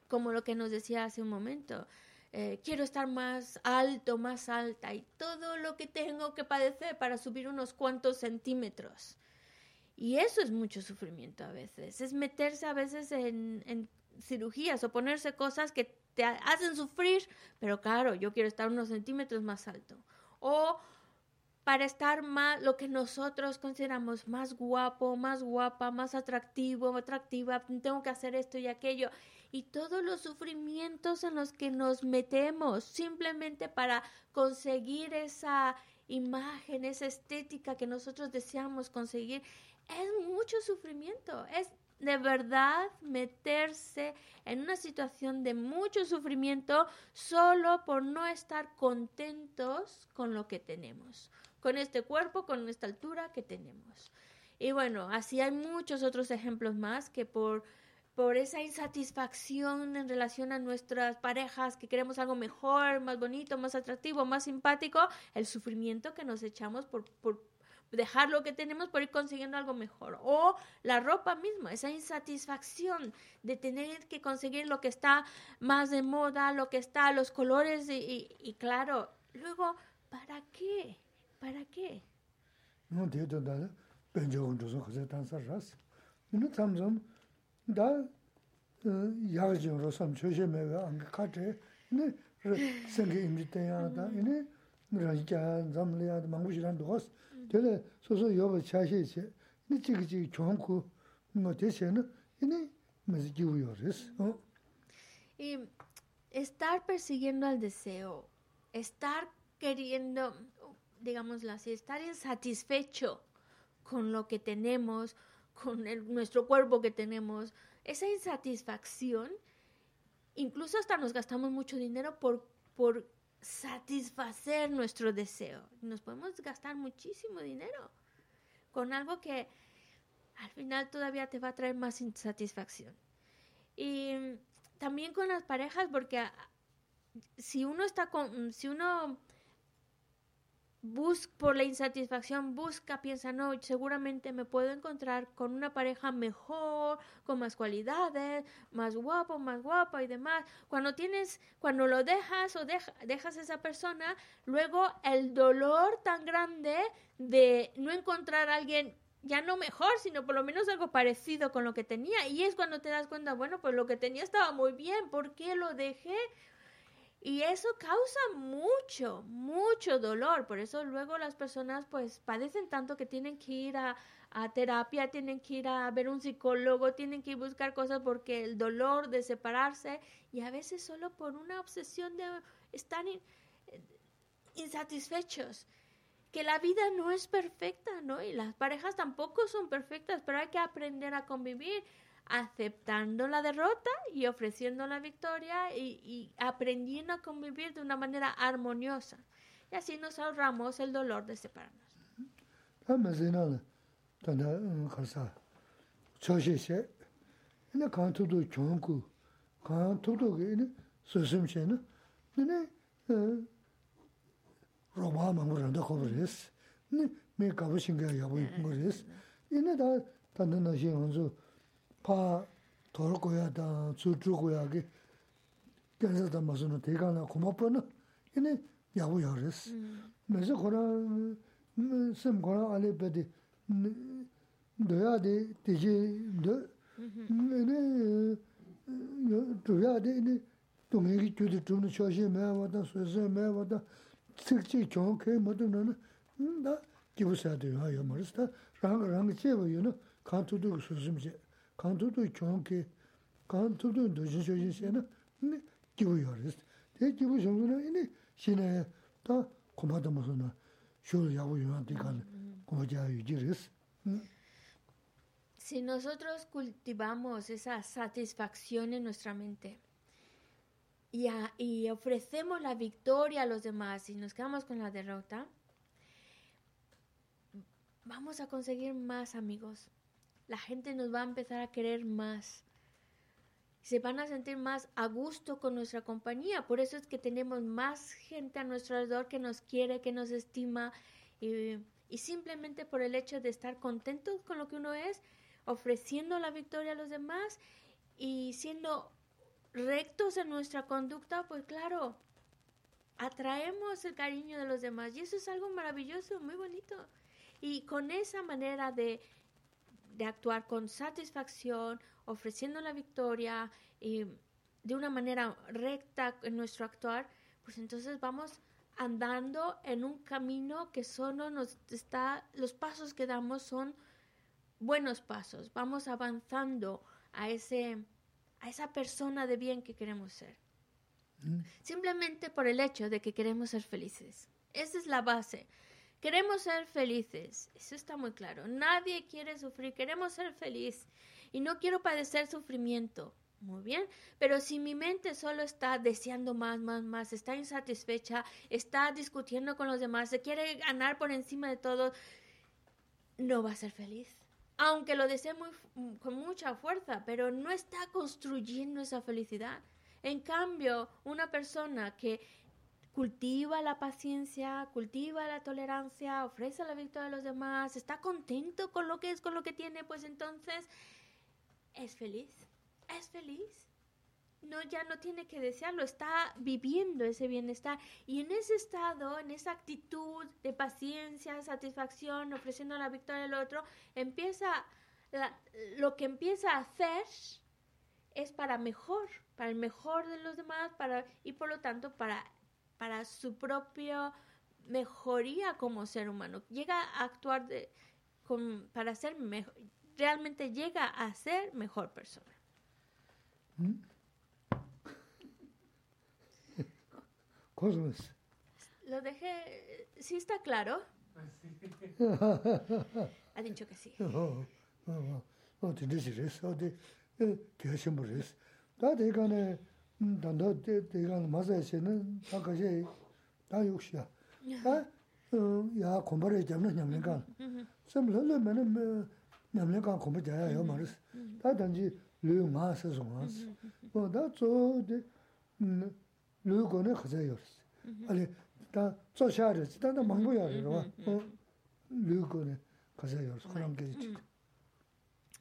Como lo que nos decía hace un momento, eh, quiero estar más alto, más alta y todo lo que tengo que padecer para subir unos cuantos centímetros. Y eso es mucho sufrimiento a veces, es meterse a veces en, en cirugías o ponerse cosas que te hacen sufrir, pero claro, yo quiero estar unos centímetros más alto. O para estar más, lo que nosotros consideramos más guapo, más guapa, más atractivo, atractiva, tengo que hacer esto y aquello. Y todos los sufrimientos en los que nos metemos simplemente para conseguir esa imagen, esa estética que nosotros deseamos conseguir, es mucho sufrimiento, es de verdad meterse en una situación de mucho sufrimiento solo por no estar contentos con lo que tenemos con este cuerpo, con esta altura que tenemos. Y bueno, así hay muchos otros ejemplos más que por, por esa insatisfacción en relación a nuestras parejas, que queremos algo mejor, más bonito, más atractivo, más simpático, el sufrimiento que nos echamos por, por dejar lo que tenemos por ir consiguiendo algo mejor. O la ropa misma, esa insatisfacción de tener que conseguir lo que está más de moda, lo que está, los colores y, y claro, luego, ¿para qué? ¿Para qué? No te do da ben yo un dozo hace tan sarras. No tam zum da ya jo ro sam cho je me ang ka te ne re sen ge im te ya da ne rāñi kia zāma lé yāda māngu shirān duwās. Tēlē sōsō yōba chāshē chē, nī chīki chīki chōng kū ngō tē chē nā, yīni mēzi kīwu yō rēs. Y estar persiguiendo al deseo, estar queriendo, digámoslo así, estar insatisfecho con lo que tenemos, con nuestro cuerpo que tenemos, esa insatisfacción, incluso hasta nos gastamos mucho dinero por, por satisfacer nuestro deseo. Nos podemos gastar muchísimo dinero con algo que al final todavía te va a traer más insatisfacción. Y también con las parejas, porque si uno está con, si uno busca por la insatisfacción, busca, piensa, no, seguramente me puedo encontrar con una pareja mejor, con más cualidades, más guapo, más guapa y demás. Cuando tienes, cuando lo dejas o dejas a esa persona, luego el dolor tan grande de no encontrar a alguien ya no mejor, sino por lo menos algo parecido con lo que tenía. Y es cuando te das cuenta, bueno, pues lo que tenía estaba muy bien, ¿por qué lo dejé? Y eso causa mucho, mucho dolor. Por eso luego las personas pues padecen tanto que tienen que ir a, terapia, tienen que ir a ver un psicólogo, tienen que buscar cosas porque el dolor de separarse y a veces solo por una obsesión de estar insatisfechos. Que la vida no es perfecta, ¿no? Y las parejas tampoco son perfectas, pero hay que aprender a convivir aceptando la derrota y ofreciendo la victoria y, aprendiendo a convivir de una manera armoniosa. Y así nos ahorramos el dolor de separarnos. 파 돌고야 다 주주고야 게 견서다 무슨 대가나 고맙거나 이네 야부 여르스 그래서 거라 심 거라 알레 베디 너야데 되지 너 이네 너야데 이네 동행이 주도 좀 쇼시 매와다 소세 매와다 특히 좋게 뭐든 나 기부사도 돼요 말스다 랑 제보요는 간투도 수심제 간도도 좋게 간도도 도지셔지세나 네 기부여스 대 기부 정도는 이네 신에 다 고마다 무슨 쇼 야고 요한테 간 고마자 유지르스 Si nosotros cultivamos esa satisfacción en nuestra mente y, a, y ofrecemos la victoria a los demás y nos quedamos con la derrota, vamos a conseguir más amigos, la gente nos va a empezar a querer más. Se van a sentir más a gusto con nuestra compañía. Por eso es que tenemos más gente a nuestro alrededor que nos quiere, que nos estima. Y, simplemente por el hecho de estar contentos con lo que uno es, ofreciendo la victoria a los demás y siendo rectos en nuestra conducta, pues claro, atraemos el cariño de los demás. Y eso es algo maravilloso, muy bonito. Y con esa manera de de actuar con satisfacción, ofreciendo la victoria y de una manera recta en nuestro actuar, pues entonces vamos andando en un camino que solo nos está, los pasos que damos son buenos pasos, vamos avanzando a ese, a esa persona de bien que queremos ser. Mm. Simplemente por el hecho de que queremos ser felices. Esa es la base. Queremos ser felices, eso está muy claro. Nadie quiere sufrir, queremos ser feliz y no quiero padecer sufrimiento. Muy bien, pero si mi mente solo está deseando más, más, más, está insatisfecha, está discutiendo con los demás, se quiere ganar por encima de todo, no va a ser feliz. Aunque lo desee muy, con mucha fuerza, pero no está construyendo esa felicidad. En cambio, una persona que cultiva la paciencia, cultiva la tolerancia, ofrece la victoria a los demás, está contento con lo que es, con lo que tiene, pues entonces es feliz, es feliz. No, ya no tiene que desearlo, está viviendo ese bienestar. Y en ese estado, en esa actitud de paciencia, satisfacción, ofreciendo la victoria al otro, empieza, lo que empieza a hacer es para mejor, para el mejor de los demás, para, y por lo tanto para para su propio mejoría como ser humano, llega a actuar de, con, para ser mejor, realmente llega a ser mejor persona. Cosmos. Lo dejé, ¿sí está claro? Ha dicho que sí. 어, 어, 어, 진짜 싫었어. 어디, 에, 되게 심부랬어. 다 대간에, 음, 단도 대, 대간 마사에서는 다 가지, 다 욕시야. 아, 어, 야, 공부를 잡는 냠내가. 좀 뭐, 냠내가 공부 잘해요, 말했어. 다 단지, 류 마사서 마스. 어, 다 저데, 음, 류고는 가져요. 아니, 다 쪼샤를, 다 망고야, 그러 어, 류고는 가져요. 그런 게 있지.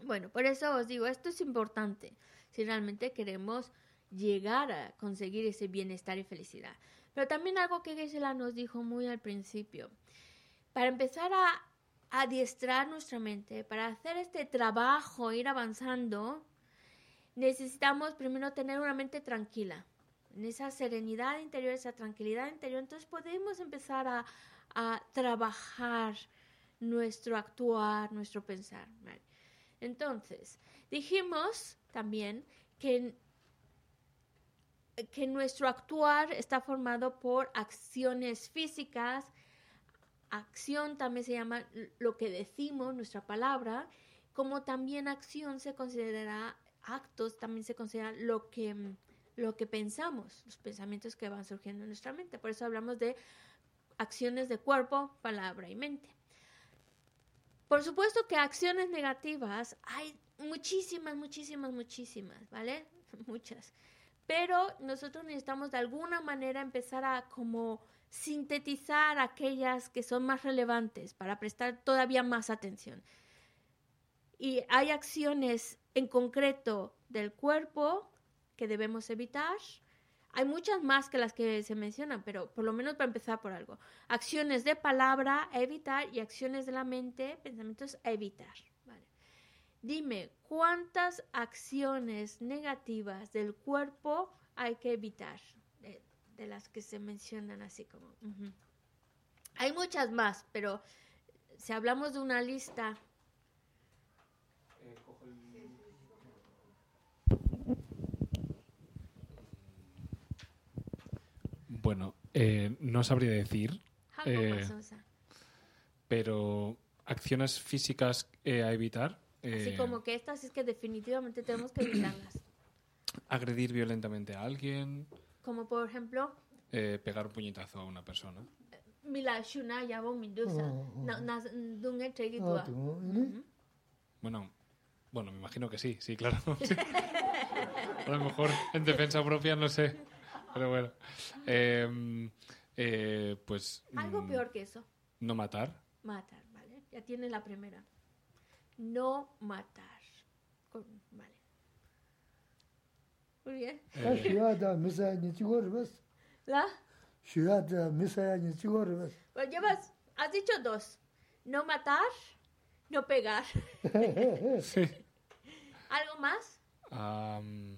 Bueno, por eso os digo, esto es importante si realmente queremos llegar a conseguir ese bienestar y felicidad. Pero también algo que Gisela nos dijo muy al principio, para empezar a adiestrar nuestra mente, para hacer este trabajo, ir avanzando, necesitamos primero tener una mente tranquila, en esa serenidad interior, esa tranquilidad interior, entonces podemos empezar a, trabajar nuestro actuar, nuestro pensar. Entonces, dijimos también que, que nuestro actuar está formado por acciones físicas, acción también se llama lo que decimos, nuestra palabra, como también acción se considera actos, también se considera lo que, lo que pensamos, los pensamientos que van surgiendo en nuestra mente. Por eso hablamos de acciones de cuerpo, palabra y mente. Por supuesto que acciones negativas hay muchísimas, muchísimas, muchísimas, ¿vale? Muchas. Pero nosotros necesitamos de alguna manera empezar a como sintetizar aquellas que son más relevantes para prestar todavía más atención. Y hay acciones en concreto del cuerpo que debemos evitar. Hay muchas más que las que se mencionan, pero por lo menos para empezar por algo. Acciones de palabra, evitar, y acciones de la mente, pensamientos, evitar. Dime, ¿cuántas acciones negativas del cuerpo hay que evitar? De, de las que se mencionan así como... Uh -huh. Hay muchas más, pero si hablamos de una lista... Eh, cojo el... Bueno, eh, no sabría decir, eh, pero acciones físicas eh, a evitar. Así como que estas es que definitivamente tenemos que evitarlas. Agredir violentamente a alguien. Como por ejemplo. pegar un puñetazo a una persona. Mila shuna ya mindusa. Bueno, bueno, me imagino que sí, sí, claro. a lo mejor en defensa propia no sé. Pero bueno. Eh, eh, pues. Algo peor que eso. No matar. Matar, ¿vale? Ya tiene la primera. No matar. Con, vale. Muy bien. ¿La? Pues llevas. Has dicho dos. No matar, no pegar. sí. ¿Algo más? Um,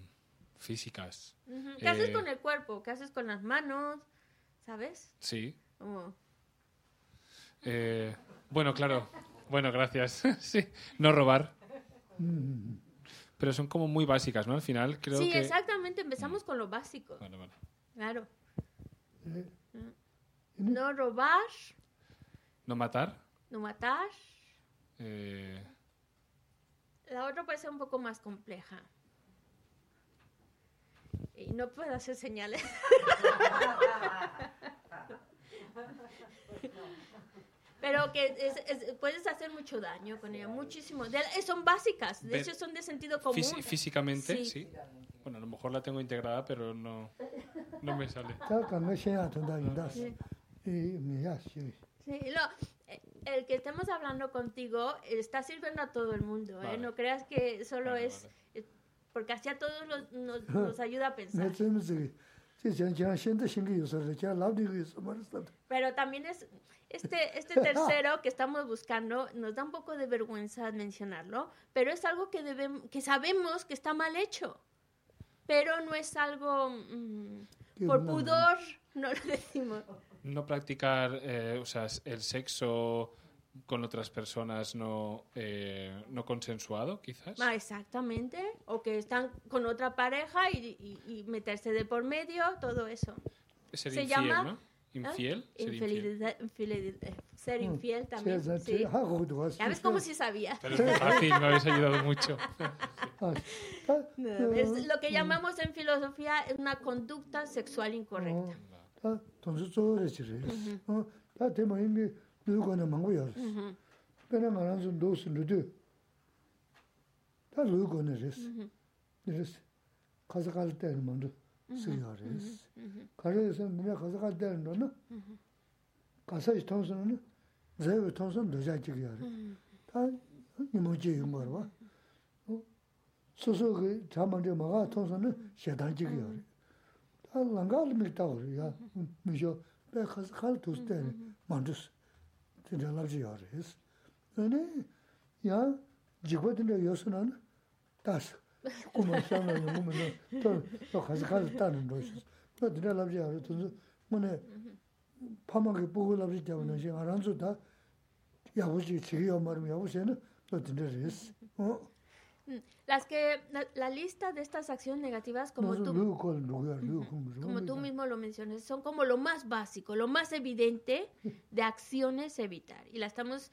físicas. Uh -huh. ¿Qué eh, haces con el cuerpo? ¿Qué haces con las manos? ¿Sabes? Sí. Oh. Eh, bueno, claro. Bueno, gracias. sí. No robar. Pero son como muy básicas, ¿no? Al final creo sí, que... exactamente. Empezamos con lo básico. Vale, vale. Claro. No robar. No matar. No matar. Eh... La otra puede ser un poco más compleja. Y no puedo hacer señales. Pero que es, es, puedes hacer mucho daño con ella, muchísimo. De, son básicas, de hecho son de sentido común. Fís físicamente, sí. sí. Bueno, a lo mejor la tengo integrada, pero no, no me sale. Sí, lo, el que estemos hablando contigo está sirviendo a todo el mundo, ¿eh? No creas que solo Vale, es... vale. Porque así a todos los- nos, nos ayuda a pensar. Pero también es este, este tercero que estamos buscando, nos da un poco de vergüenza mencionarlo, pero es algo que, debemos, que sabemos que está mal hecho. Pero no es algo mm, por pudor, no lo decimos. no practicar, eh, o sea, el sexo con otras personas no, eh, no consensuado, quizás. Ah, exactamente. O que están con otra pareja y, y- y meterse de por medio, todo eso. Ser se infiel, llama- ¿no? Infiel. ¿Ah? Ser infiel. Infidelidad- ser Mm. infiel Sí, también. sí, Sí. sí. Ah, Ya ves sí. si sabía. Pero es fácil, me habéis ayudado mucho. Ah, ah, Es lo que llamamos en filosofía una conducta sexual incorrecta. 다돈 수 쪼래 지래. 어, 다 대모 이미 누구나 망고야. 내가 말하는 좀 도스는데. 다 누구나 그랬어. 그랬어. 가서 갈 때는 먼저 쓰여 그랬어. 가려서 내가 가서 갈 때는 너는 가서 통선은 제가 통선 넣자 지기야. 다 이모지 뭐 봐. 어? 소소 그 자만데 막아 통선은 세단 지기야. 다 랑갈 밀다고 야. 미셔 배 가서 갈 도스 때는 먼저 진짜 납지야 그랬어. 근데 야 지거든요 요소는 다시 꿈을想了 보면은 또 가서 가서 따는 거지. 또 들어라지 알아. 또 뭐네 파마게 보고 라지 때문에 지금 알아서 다 야부지 지겨 말면 야부세는 또 들어랬어. 어? Mm, las que la, la, lista de estas acciones negativas, como tú, como tú mismo lo mencionas, son como lo más básico, lo más evidente de acciones evitar. Y la estamos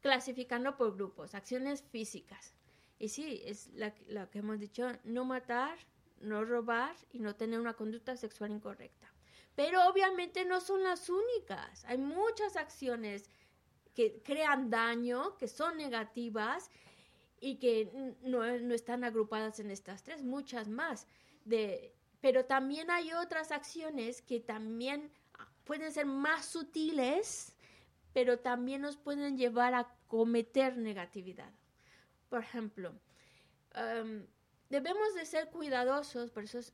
clasificando por grupos, acciones físicas. Y sí, es la, la que hemos dicho, no matar, no robar y no tener una conducta sexual incorrecta. Pero obviamente no son las únicas. Hay muchas acciones que crean daño, que son negativas y que no, no están agrupadas en estas tres, muchas más. De, pero también hay otras acciones que también pueden ser más sutiles, pero también nos pueden llevar a cometer negatividad. Por ejemplo, em, debemos de ser cuidadosos, por eso es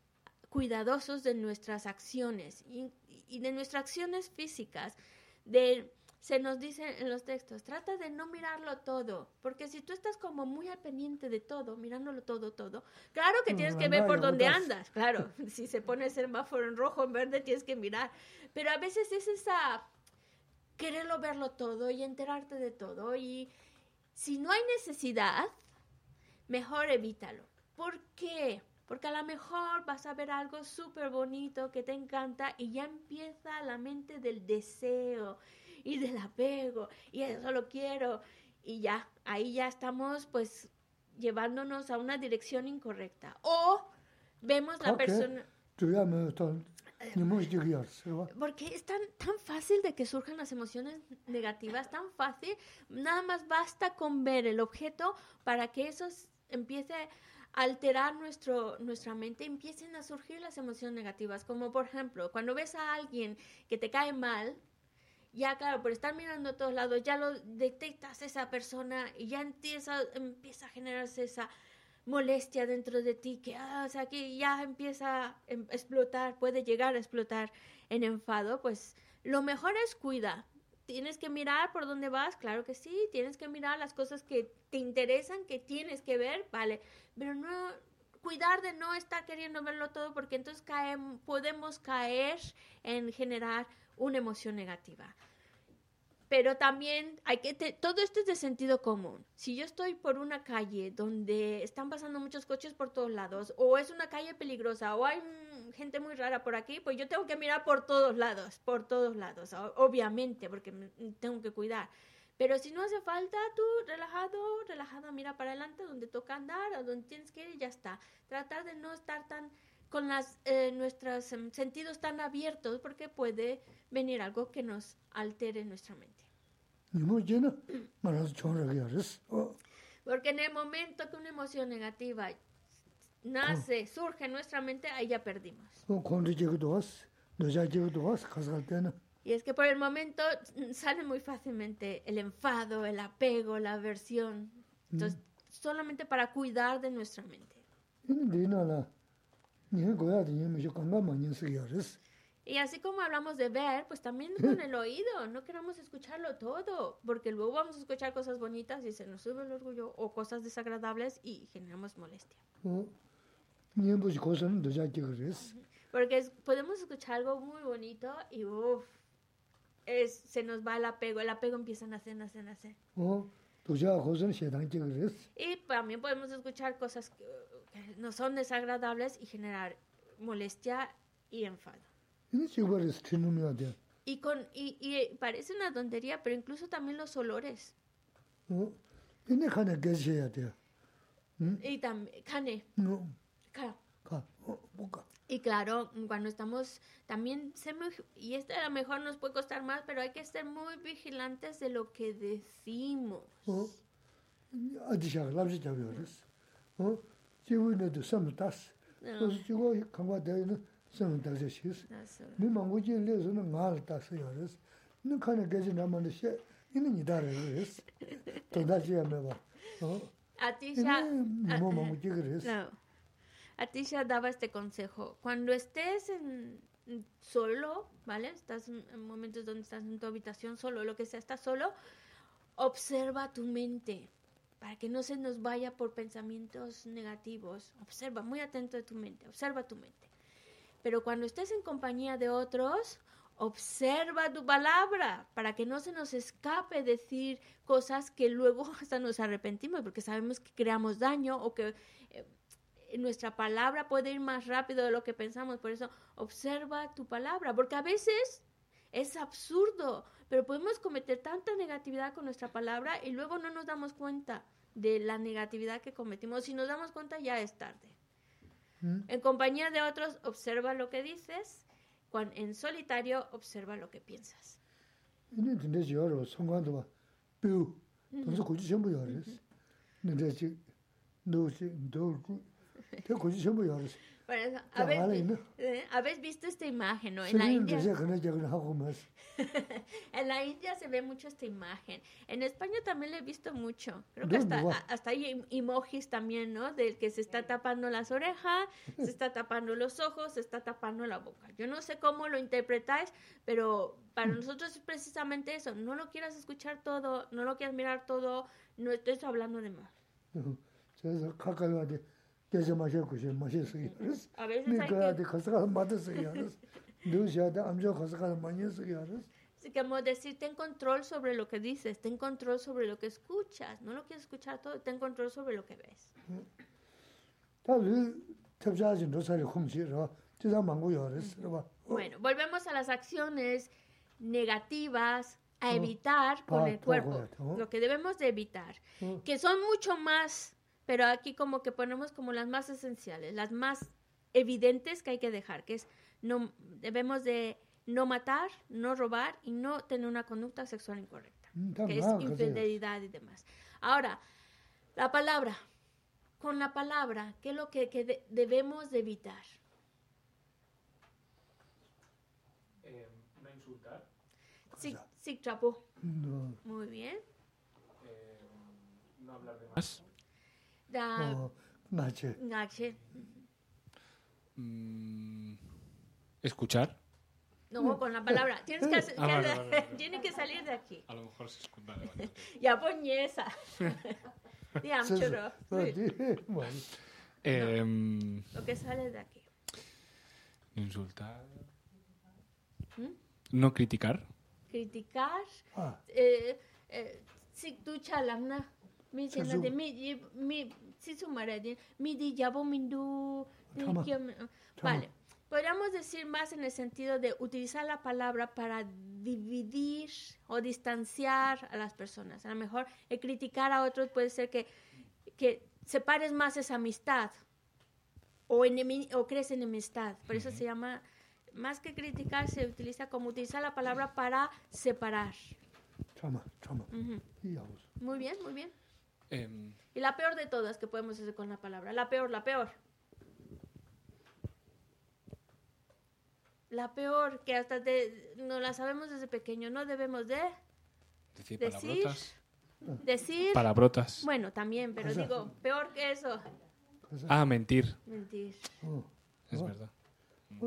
cuidadosos de nuestras acciones y, y de nuestras acciones físicas. De, se nos dice en los textos, trata de no mirarlo todo, porque si tú estás como muy al pendiente de todo, mirándolo todo, todo, claro que Mm, tienes que anda, ver por dónde botas. andas, claro, si se pone el semáforo en rojo, en verde, tienes que mirar, pero a veces es esa quererlo verlo todo y enterarte de todo y si no hay necesidad, mejor evítalo. ¿Por qué? Porque a lo mejor vas a ver algo súper bonito que te encanta y ya empieza la mente del deseo y del apego y eso lo quiero. Y ya ahí ya estamos pues llevándonos a una dirección incorrecta. O vemos la persona porque es tan, tan fácil de que surjan las emociones negativas, tan fácil, nada más basta con ver el objeto para que eso empiece a alterar nuestro, nuestra mente, empiecen a surgir las emociones negativas, como por ejemplo, cuando ves a alguien que te cae mal, ya claro, por estar mirando a todos lados, ya lo detectas esa persona y ya empieza, empieza a generarse esa molestia dentro de ti, que ah, o sea, que ya empieza a em- explotar, puede llegar a explotar en enfado, pues lo mejor es cuida. Tienes que mirar por dónde vas, claro que sí, tienes que mirar las cosas que te interesan, que tienes que ver, vale, pero no cuidar de no estar queriendo verlo todo porque entonces caem- podemos caer en generar una emoción negativa. Pero también hay que, te- todo esto es de sentido común. Si yo estoy por una calle donde están pasando muchos coches por todos lados, o es una calle peligrosa, o hay mm, gente muy rara por aquí, pues yo tengo que mirar por todos lados, por todos lados, obviamente, porque me- tengo que cuidar. Pero si no hace falta, tú relajado, relajada, mira para adelante donde toca andar, a donde tienes que ir y ya está. Tratar de no estar tan con las, eh, nuestros em, sentidos tan abiertos porque puede venir algo que nos altere nuestra mente. Porque en el momento que una emoción negativa nace, surge en nuestra mente, ahí ya perdimos. Y es que por el momento mm, sale muy fácilmente el enfado, el apego, la aversión. Entonces, solamente para cuidar de nuestra mente. Y así como hablamos de ver, pues también con el oído, no queramos escucharlo todo, porque luego vamos a escuchar cosas bonitas y se nos sube el orgullo o cosas desagradables y generamos molestia. Porque es, podemos escuchar algo muy bonito y se nos va el apego, el apego empieza a nacer, nacer, nacer. Y también podemos escuchar cosas no son desagradables y generar molestia y enfado. Y, con, y, y eh, parece una tontería, pero incluso también los olores. Y también. Y claro, cuando estamos también, se me y esta a lo mejor nos puede costar más, pero hay que estar muy vigilantes de lo que decimos. 어, 아디샤 랍지 잡여스. 어, 지구에도 섬을 땄어. 그래서 지구 강과 대는 섬을 땄어 시스. That's all. 네 망고지 레서는 말 땄어요. 그래서 너 칸에 게시 남는 시 이는 이다래 그래서. 또 다시 하면 봐. 어, Atisha, 이는 뭐 망고지 그래서. no. Atisha daba este consejo. Cuando estés en, en solo, ¿vale? Estás en, en momentos donde estás en tu habitación solo, lo que sea, estás solo, observa tu mente para que no se nos vaya por pensamientos negativos. Observa, muy atento de tu mente, observa tu mente. Pero cuando estés en compañía de otros, observa tu palabra para que no se nos escape decir cosas que luego hasta nos arrepentimos porque sabemos que creamos daño o que eh, nuestra palabra puede ir más rápido de lo que pensamos. Por eso, observa tu palabra, porque a veces es absurdo, pero podemos cometer tanta negatividad con nuestra palabra y luego no nos damos cuenta de la negatividad que cometimos. Si nos damos cuenta, ya es tarde. 응? En compañía de otros, observa lo que dices. Cuan- en solitario, observa lo que piensas. Eh, ¿Habéis visto esta imagen? ¿no? En, la India, en la India se ve mucho esta imagen. En España también la he visto mucho. Creo que hasta, hasta hay emojis también, ¿no? Del que se está tapando las orejas, se está tapando los ojos, se está tapando la boca. Yo no sé cómo lo interpretáis, pero para nosotros es precisamente eso. No lo quieras escuchar todo, no lo quieras mirar todo, no estés hablando de más. 그래서 가까이 와대 계속 마셔 고시 마셔서 열었어. A veces hay 네가 que, 가서 가서 맞았어 열었어. 너시하다 암조 가서 가서 많이 했어 열었어. Sí, como decir, ten control sobre lo que dices, ten control sobre lo que escuchas. No lo quieres escuchar todo, ten control sobre lo que ves. 다그 탑자지 노사리 홈지로 지상 망고 열었어. 봐. Bueno, volvemos a las acciones negativas a Oh, evitar con pa- el pa- cuerpo, correcto, oh. lo que debemos de evitar, 어. que son mucho más, pero aquí como que ponemos como las más esenciales, las más evidentes que hay que dejar, que es no debemos de no matar, no robar y no tener una conducta sexual incorrecta, que es infidelidad y demás. Ahora, la palabra, con la palabra, ¿qué es lo que, debemos de evitar? Em, no insultar. Sí, sí, trapo. Muy bien. Em, no hablar de más. Da, o nache. Nache. Mm, escuchar. No, con la palabra. Tienes que, vale, vale, vale. Tiene que salir de aquí. A lo mejor se escucha. ya poñesa. Ya, churro. Bueno. Eh, no, lo que sale de aquí. Insultar. ¿Mm? No criticar. Criticar. Ah. Eh, eh, si tú chalamna mi mi mi si sumara de mi di yabo mindu ah, vale. Podríamos decir más en el sentido de utilizar la palabra para dividir o distanciar a las personas. A lo mejor el criticar a otros puede ser que que separes más esa amistad o, enemi o crees enemistad por eso se llama más que criticar se utiliza como utilizar la palabra para separar. Trauma, trauma. Uh -huh. Muy bien, muy bien. Eh, y la peor de todas que podemos hacer con la palabra. La peor, la peor. La peor, que hasta de, no la sabemos desde pequeño, no debemos de decir, decir palabrotas. Decir, palabrotas. Bueno, también, pero digo, peor que eso. Ah, mentir. Mentir. Oh, es oh. verdad. Mm.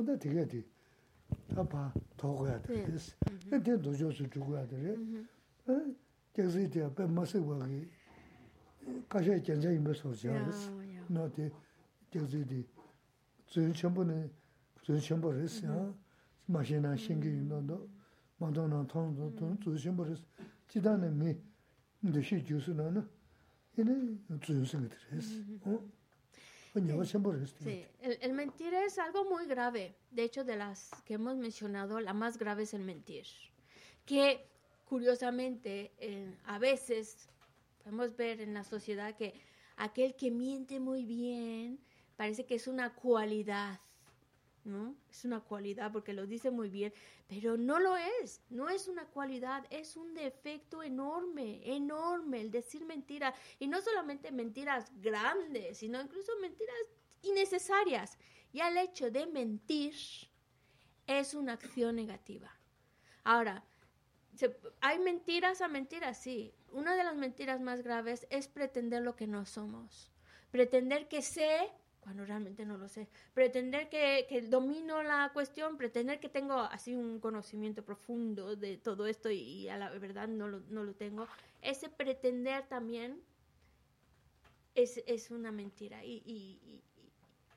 가셔 견자 임을 소지야. Ya, ya. 너한테 그래서 이제 전 전부는 전 전부를 했어요. 마시나 신경이 너도 māntō nā tāng tō tō tsū shimbō rēs, jidā nā mī ndō shī jū sū nā nā, yinā tsū yu sīngi tī rēs. Nyā shimbō rēs. Sí, el, el mentir es algo muy grave. De hecho, de las que hemos mencionado, la más grave es el mentir. Que, curiosamente, eh, a veces podemos ver en la sociedad que aquel que miente muy bien parece que es una cualidad, ¿no? Es una cualidad porque lo dice muy bien, pero no lo es, no es una cualidad, es un defecto enorme, enorme el decir mentiras. Y no solamente mentiras grandes, sino incluso mentiras innecesarias. Ya el hecho de mentir es una acción negativa. Ahora, hay mentiras a mentiras, sí. Una de las mentiras más graves es pretender lo que no somos. Pretender que sé cuando realmente no lo sé. Pretender que, que domino la cuestión, pretender que tengo así un conocimiento profundo de todo esto y, a la verdad no lo, no lo tengo. Ese pretender también es, es una mentira. Y, y-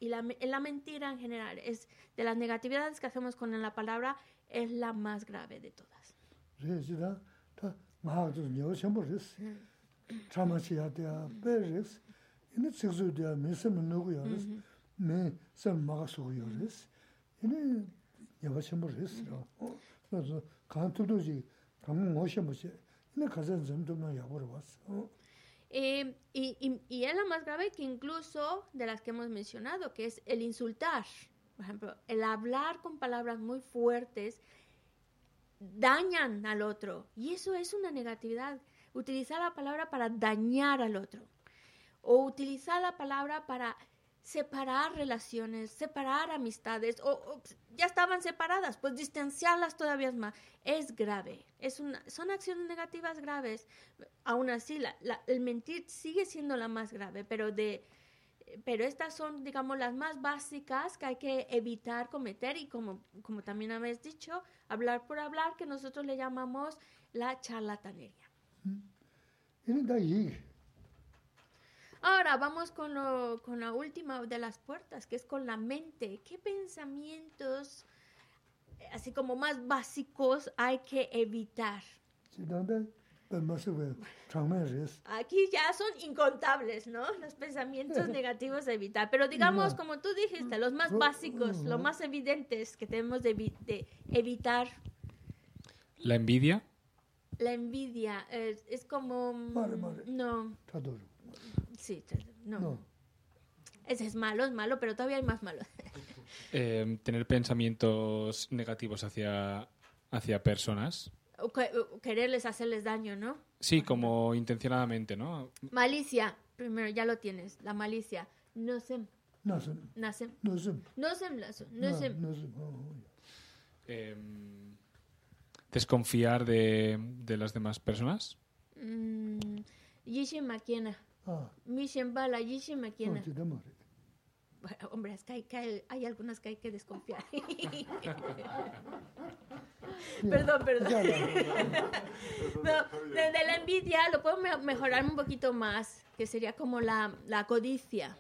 y- la, la mentira en general es de las negatividades que hacemos con la palabra es la más grave de todas. Eh, y, y- y es la más grave que incluso de las que hemos mencionado, que es el insultar. Por ejemplo, el hablar con palabras muy fuertes dañan al otro. Y eso es una negatividad. Utilizar la palabra para dañar al otro. O utilizar la palabra para separar relaciones, separar amistades, o, o ya estaban separadas, pues distanciarlas todavía más. Es grave. Es una, son acciones negativas graves. Aún así, el mentir sigue siendo la más grave, pero de pero estas son, digamos, las más básicas que hay que evitar cometer y como, como también habéis dicho, hablar por hablar, que nosotros le llamamos la charlatanería. Ahora vamos con, lo, con la última de las puertas, que es con la mente. ¿Qué pensamientos, así como más básicos, hay que evitar? Jidā rēs. Aquí ya son incontables, ¿no? Los pensamientos negativos a evitar. Pero digamos, como tú dijiste, los más básicos, los más evidentes que tenemos de, evi- de evitar. La envidia, La envidia eh, es como... mm. No, sí, no. Ese es malo, es malo, pero todavía hay más malos. eh, tener pensamientos negativos hacia, hacia personas. Quererles hacerles daño, ¿no? Sí, como intencionadamente, ¿no? Malicia, primero ya lo tienes, la malicia. No sēm. No se... No Eh, desconfiar de, de las demás personas. mm, Yishin makiena. ā. Mishen bala, yishin. Bueno, hombre, es que hay, que hay- hay algunas que hay que desconfiar. perdón, perdón. No, de, de la envidia lo puedo me- mejorar un poquito más, que sería como la, la codicia.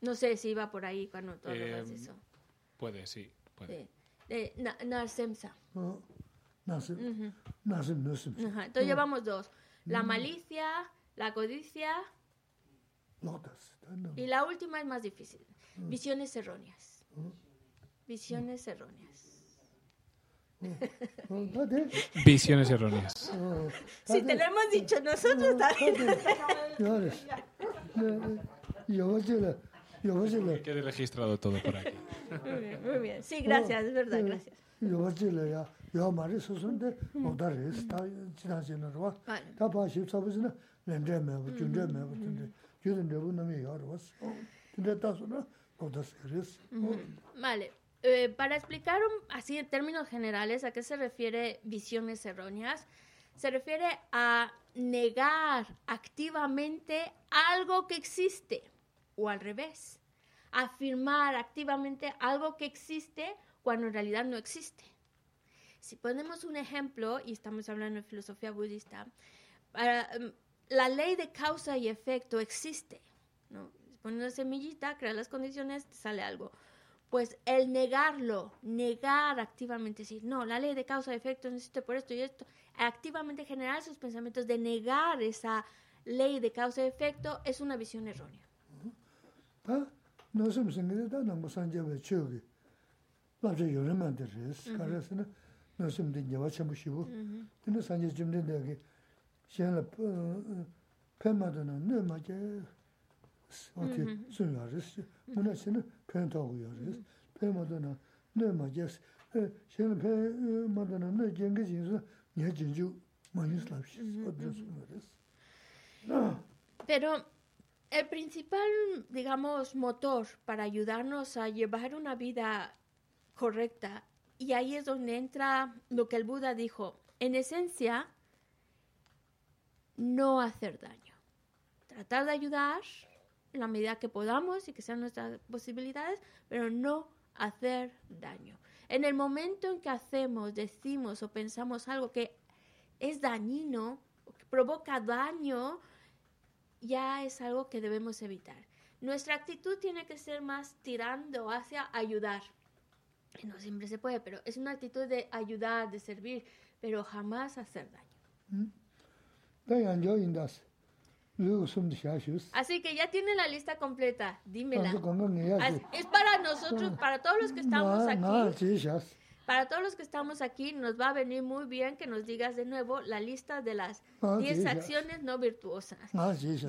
No sé si iba por ahí cuando de Em, eso. Puede, sí, puede. De, de na- narsemsa. ajá. Entonces llevamos dos. La malicia, la codicia nā. y la última es más difícil. Visiones erróneas. Visiones erróneas. Visiones erróneas. Si te lo hemos dicho nosotros también. Quede registrado todo por aquí. Muy bien, muy bien. Sí, gracias, es verdad, gracias. Vale. Eh, para explicar así en términos generales a qué se refiere visiones erróneas, se refiere a negar activamente algo que existe o al revés, afirmar activamente algo que existe cuando en realidad no existe. Si ponemos un ejemplo, y estamos hablando de filosofía budista, em, la ley de causa y efecto existe. ¿no? Una semillita, creas las condiciones, sale algo. Pues el negarlo, negar activamente, decir, no, la ley de causa y efecto no existe por esto y esto, activamente generar sus pensamientos de negar esa ley de causa y efecto es una visión errónea. 어떻게 순화르스 문화시는 펜타고 요르스 펜마도는 네 맞아 시행을 펜마도는 네 경계진서 예 진주 많이 슬랍시 어디서 그랬어 Pero el principal, digamos, motor para ayudarnos a llevar una vida correcta, y ahí es donde entra lo que el Buda dijo, en esencia, no hacer daño. Tratar de ayudar en la medida que podamos y que sean nuestras posibilidades, pero no hacer daño. En el momento en que hacemos, decimos o pensamos algo que es dañino, que provoca daño, ya es algo que debemos evitar. Nuestra actitud tiene que ser más tirando hacia ayudar. No siempre se puede, pero es una actitud de ayudar, de servir, pero jamás hacer daño. 다 Así que ya tiene la lista completa, dímela. Es para nosotros, para todos los que estamos aquí. Para todos los que estamos aquí, nos va a venir muy bien que nos digas de nuevo la lista de las 10 acciones no virtuosas.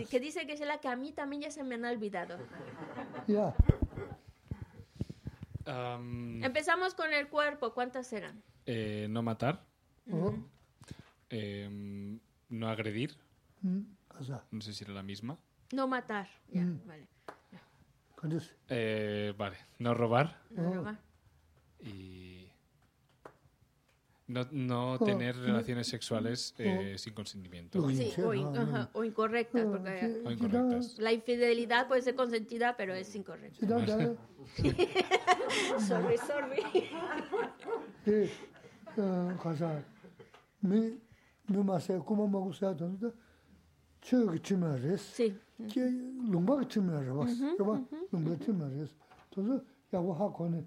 Que dice que es la que a mí también ya se me han olvidado. Um, Empezamos con el cuerpo. ¿Cuántas eran? Eh, no matar. Uh -huh. no agredir. No sé si era la misma. No matar, ya, mm. vale. Eh, no robar. No robar. Y no, no tener relaciones sexuales eh, sin consentimiento. O, in, incorrectas, o incorrectas. La infidelidad puede ser consentida, pero es incorrecta. sorry, sorry chö ki chimya res, ki lungpa ki chimya rabas, raba lungpa chimya res. Tonzo yabu ha kone,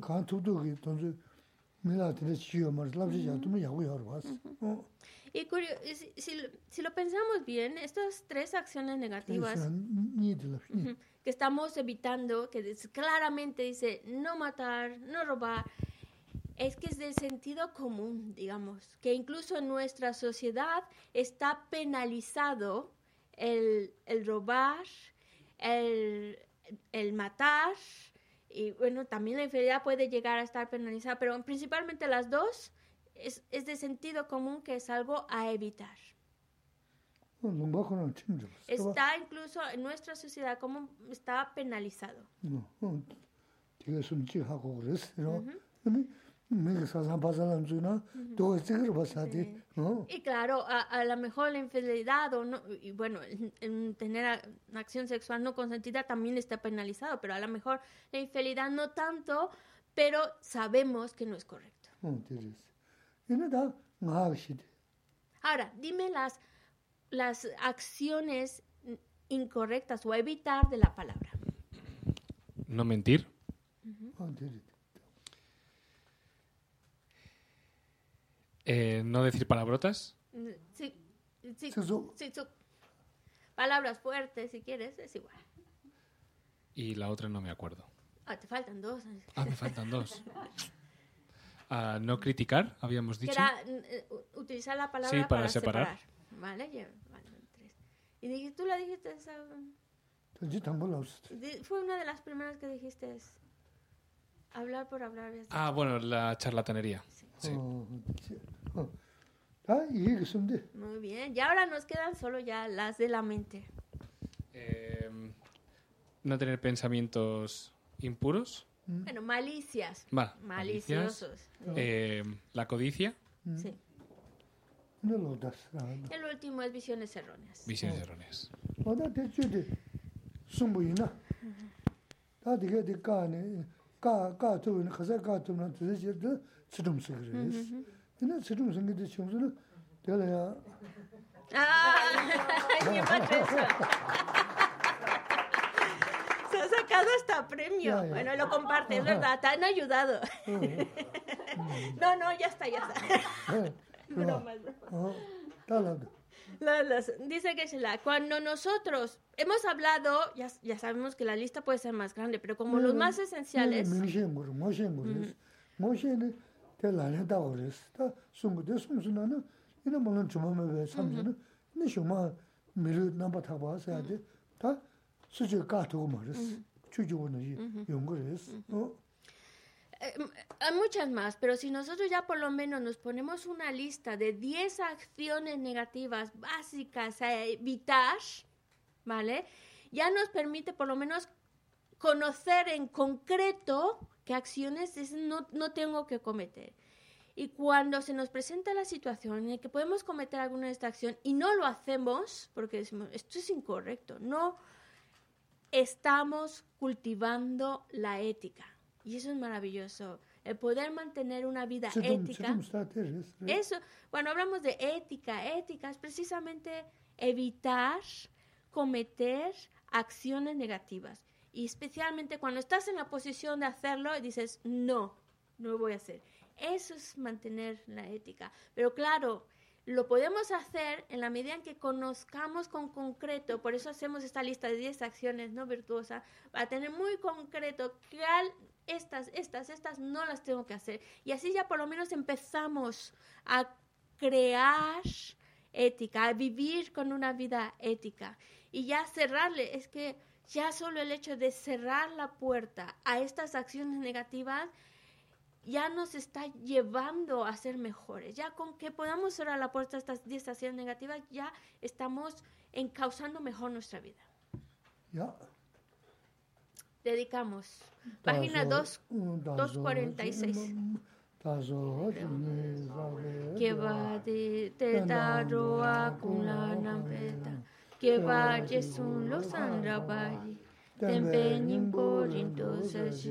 kaan tubdu ki tonzo mila tila chiyo maras, labzi ya tumi yabu ya rabas. Y curio, si, si lo pensamos bien, estas tres acciones negativas que estamos evitando, que claramente dice no matar, no robar, es que es del sentido común, digamos, que incluso en nuestra sociedad está penalizado el, el robar, el, el, matar, y bueno, también la infidelidad puede llegar a estar penalizada, pero principalmente las dos es, es de sentido común que es algo a evitar. Está incluso en nuestra sociedad como está penalizado. Y claro, a, a lo mejor la infidelidad o no, y bueno, tener acción sexual no consentida también está penalizado, pero a lo mejor la infidelidad no tanto, pero sabemos que no es correcto. Ahora, dime las, las acciones incorrectas o evitar de la palabra. No mentir. Uh -huh. Eh, no decir palabrotas. Sí, sí, Palabras fuertes, si quieres, es igual. Y la otra no me acuerdo. Ah, te faltan dos. Ah, me faltan dos. Ah, no criticar, habíamos dicho. Eh, utilizar la palabra sí, para, separar. Vale, ya, tres. Y tú la dijiste. Um, yo tampoco. Fue una de las primeras que dijiste. Hablar por hablar. Ah, bueno, la charlatanería. Sí. Muy bien, ya ahora nos quedan solo ya las de la mente. Em, no tener pensamientos impuros. Bueno, malicias. Mal, maliciosos. Em, la codicia. Sí. El último es visiones erróneas. Visiones erróneas. Se ha sacado hasta premio. Bueno, lo compartes, Ajá. ¿verdad? Te han ayudado. no, no, ya está, ya está. Dice que cuando nosotros hemos hablado, ya, ya, sabemos que la lista puede ser más grande, pero como los más esenciales te lāne dāwa rēs, tā sūngu, te sūngu sū nāna, inā mālañ chūma mē bē sāmchī nā, inā shūma mīrū nāmba thāpa sāyā te, tā sūchī kā tūgu mā rēs, chūchī gu nā yungu rēs. Hay muchas más, pero si nosotros ya por lo menos nos ponemos una lista de 10 acciones negativas básicas a evitar, ¿vale? Ya nos permite por lo menos conocer en concreto qué acciones no, no tengo que cometer. Y cuando se nos presenta la situación en la que podemos cometer alguna de esta acción y no lo hacemos, porque decimos, esto es incorrecto, no estamos cultivando la ética. Y eso es maravilloso. El poder mantener una vida ética. Eso, cuando hablamos de ética, ética es precisamente evitar cometer acciones negativas. Y especialmente cuando estás en la posición de hacerlo y dices, no, no lo voy a hacer. Eso es mantener la ética. Pero claro, lo podemos hacer en la medida en que conozcamos con concreto, por eso hacemos esta lista de 10 acciones no virtuosas, para tener muy concreto cuál estas, estas, estas no las tengo que hacer. Y así ya por lo menos empezamos a crear ética, a vivir con una vida ética. Y ya cerrarle, es que ya solo el hecho de cerrar la puerta a estas acciones negativas ya nos está llevando a ser mejores. Ya con que podamos cerrar la puerta a estas 10 acciones negativas, ya estamos encauzando mejor nuestra vida. Ya. Dedicamos. Página 246. Que va de con que va Jesús los andrabayi, tempenin por entonces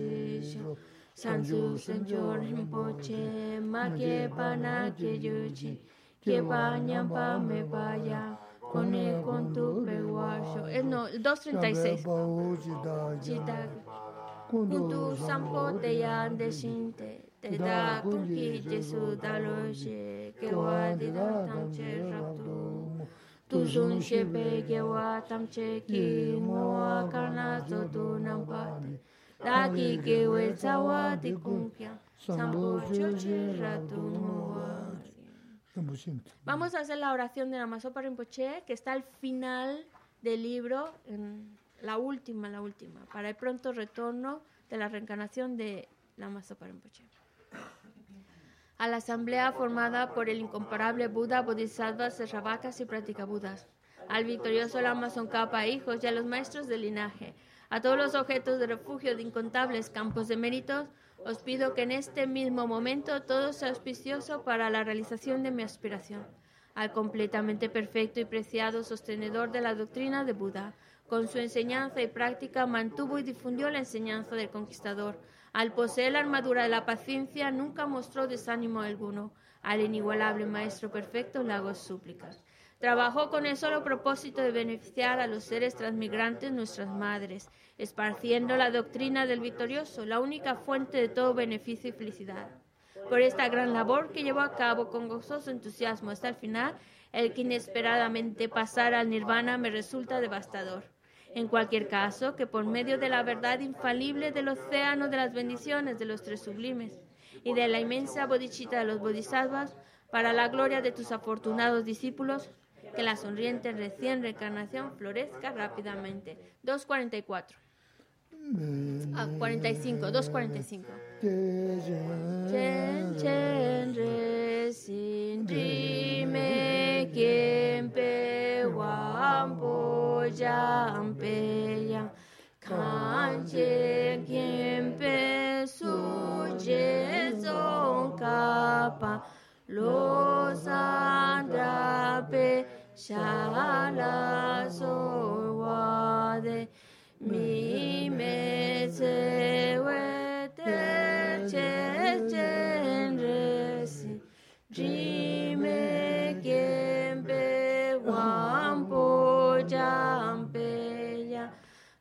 Sansu Señor Rinpoche, ma que pana que yuchi, que baña pa me vaya, con el con tu peguacho. Eh, no, el 236. Chita, Kuntu sampo te yan de te da kunki jesu daloche, que wa di da tamche raptu. Vamos a hacer la oración de la Masopa Rinpoche, que está al final del libro, en la última, la última, para el pronto retorno de la reencarnación de la Masopa Rinpoche. A la asamblea formada por el incomparable Buda, Bodhisattvas, Serravakas y Praticabudas, al victorioso Lama Tsongkhapa, hijos y a los maestros del linaje, a todos los objetos de refugio de incontables campos de méritos, os pido que en este mismo momento todo sea auspicioso para la realización de mi aspiración. Al completamente perfecto y preciado sostenedor de la doctrina de Buda, con su enseñanza y práctica mantuvo y difundió la enseñanza del conquistador. Al poseer la armadura de la paciencia, nunca mostró desánimo alguno. Al inigualable Maestro Perfecto le hago súplicas. Trabajó con el solo propósito de beneficiar a los seres transmigrantes, nuestras madres, esparciendo la doctrina del victorioso, la única fuente de todo beneficio y felicidad. Por esta gran labor que llevó a cabo con gozoso entusiasmo hasta el final, el que inesperadamente pasara al nirvana me resulta devastador. En cualquier caso, que por medio de la verdad infalible del océano de las bendiciones de los tres sublimes y de la inmensa bodhicitta de los bodhisattvas, para la gloria de tus afortunados discípulos, que la sonriente recién reencarnación florezca rápidamente. 244. Ah, 45, 245. Chen chen re kien pe wan po jam pe ya. Kan che kien pe su je zong ka pa lo san dra pe sha la so wa de mi me se we te che chen re si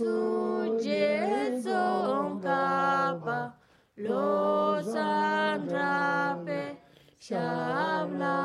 sujeson kapa losandra pe shabla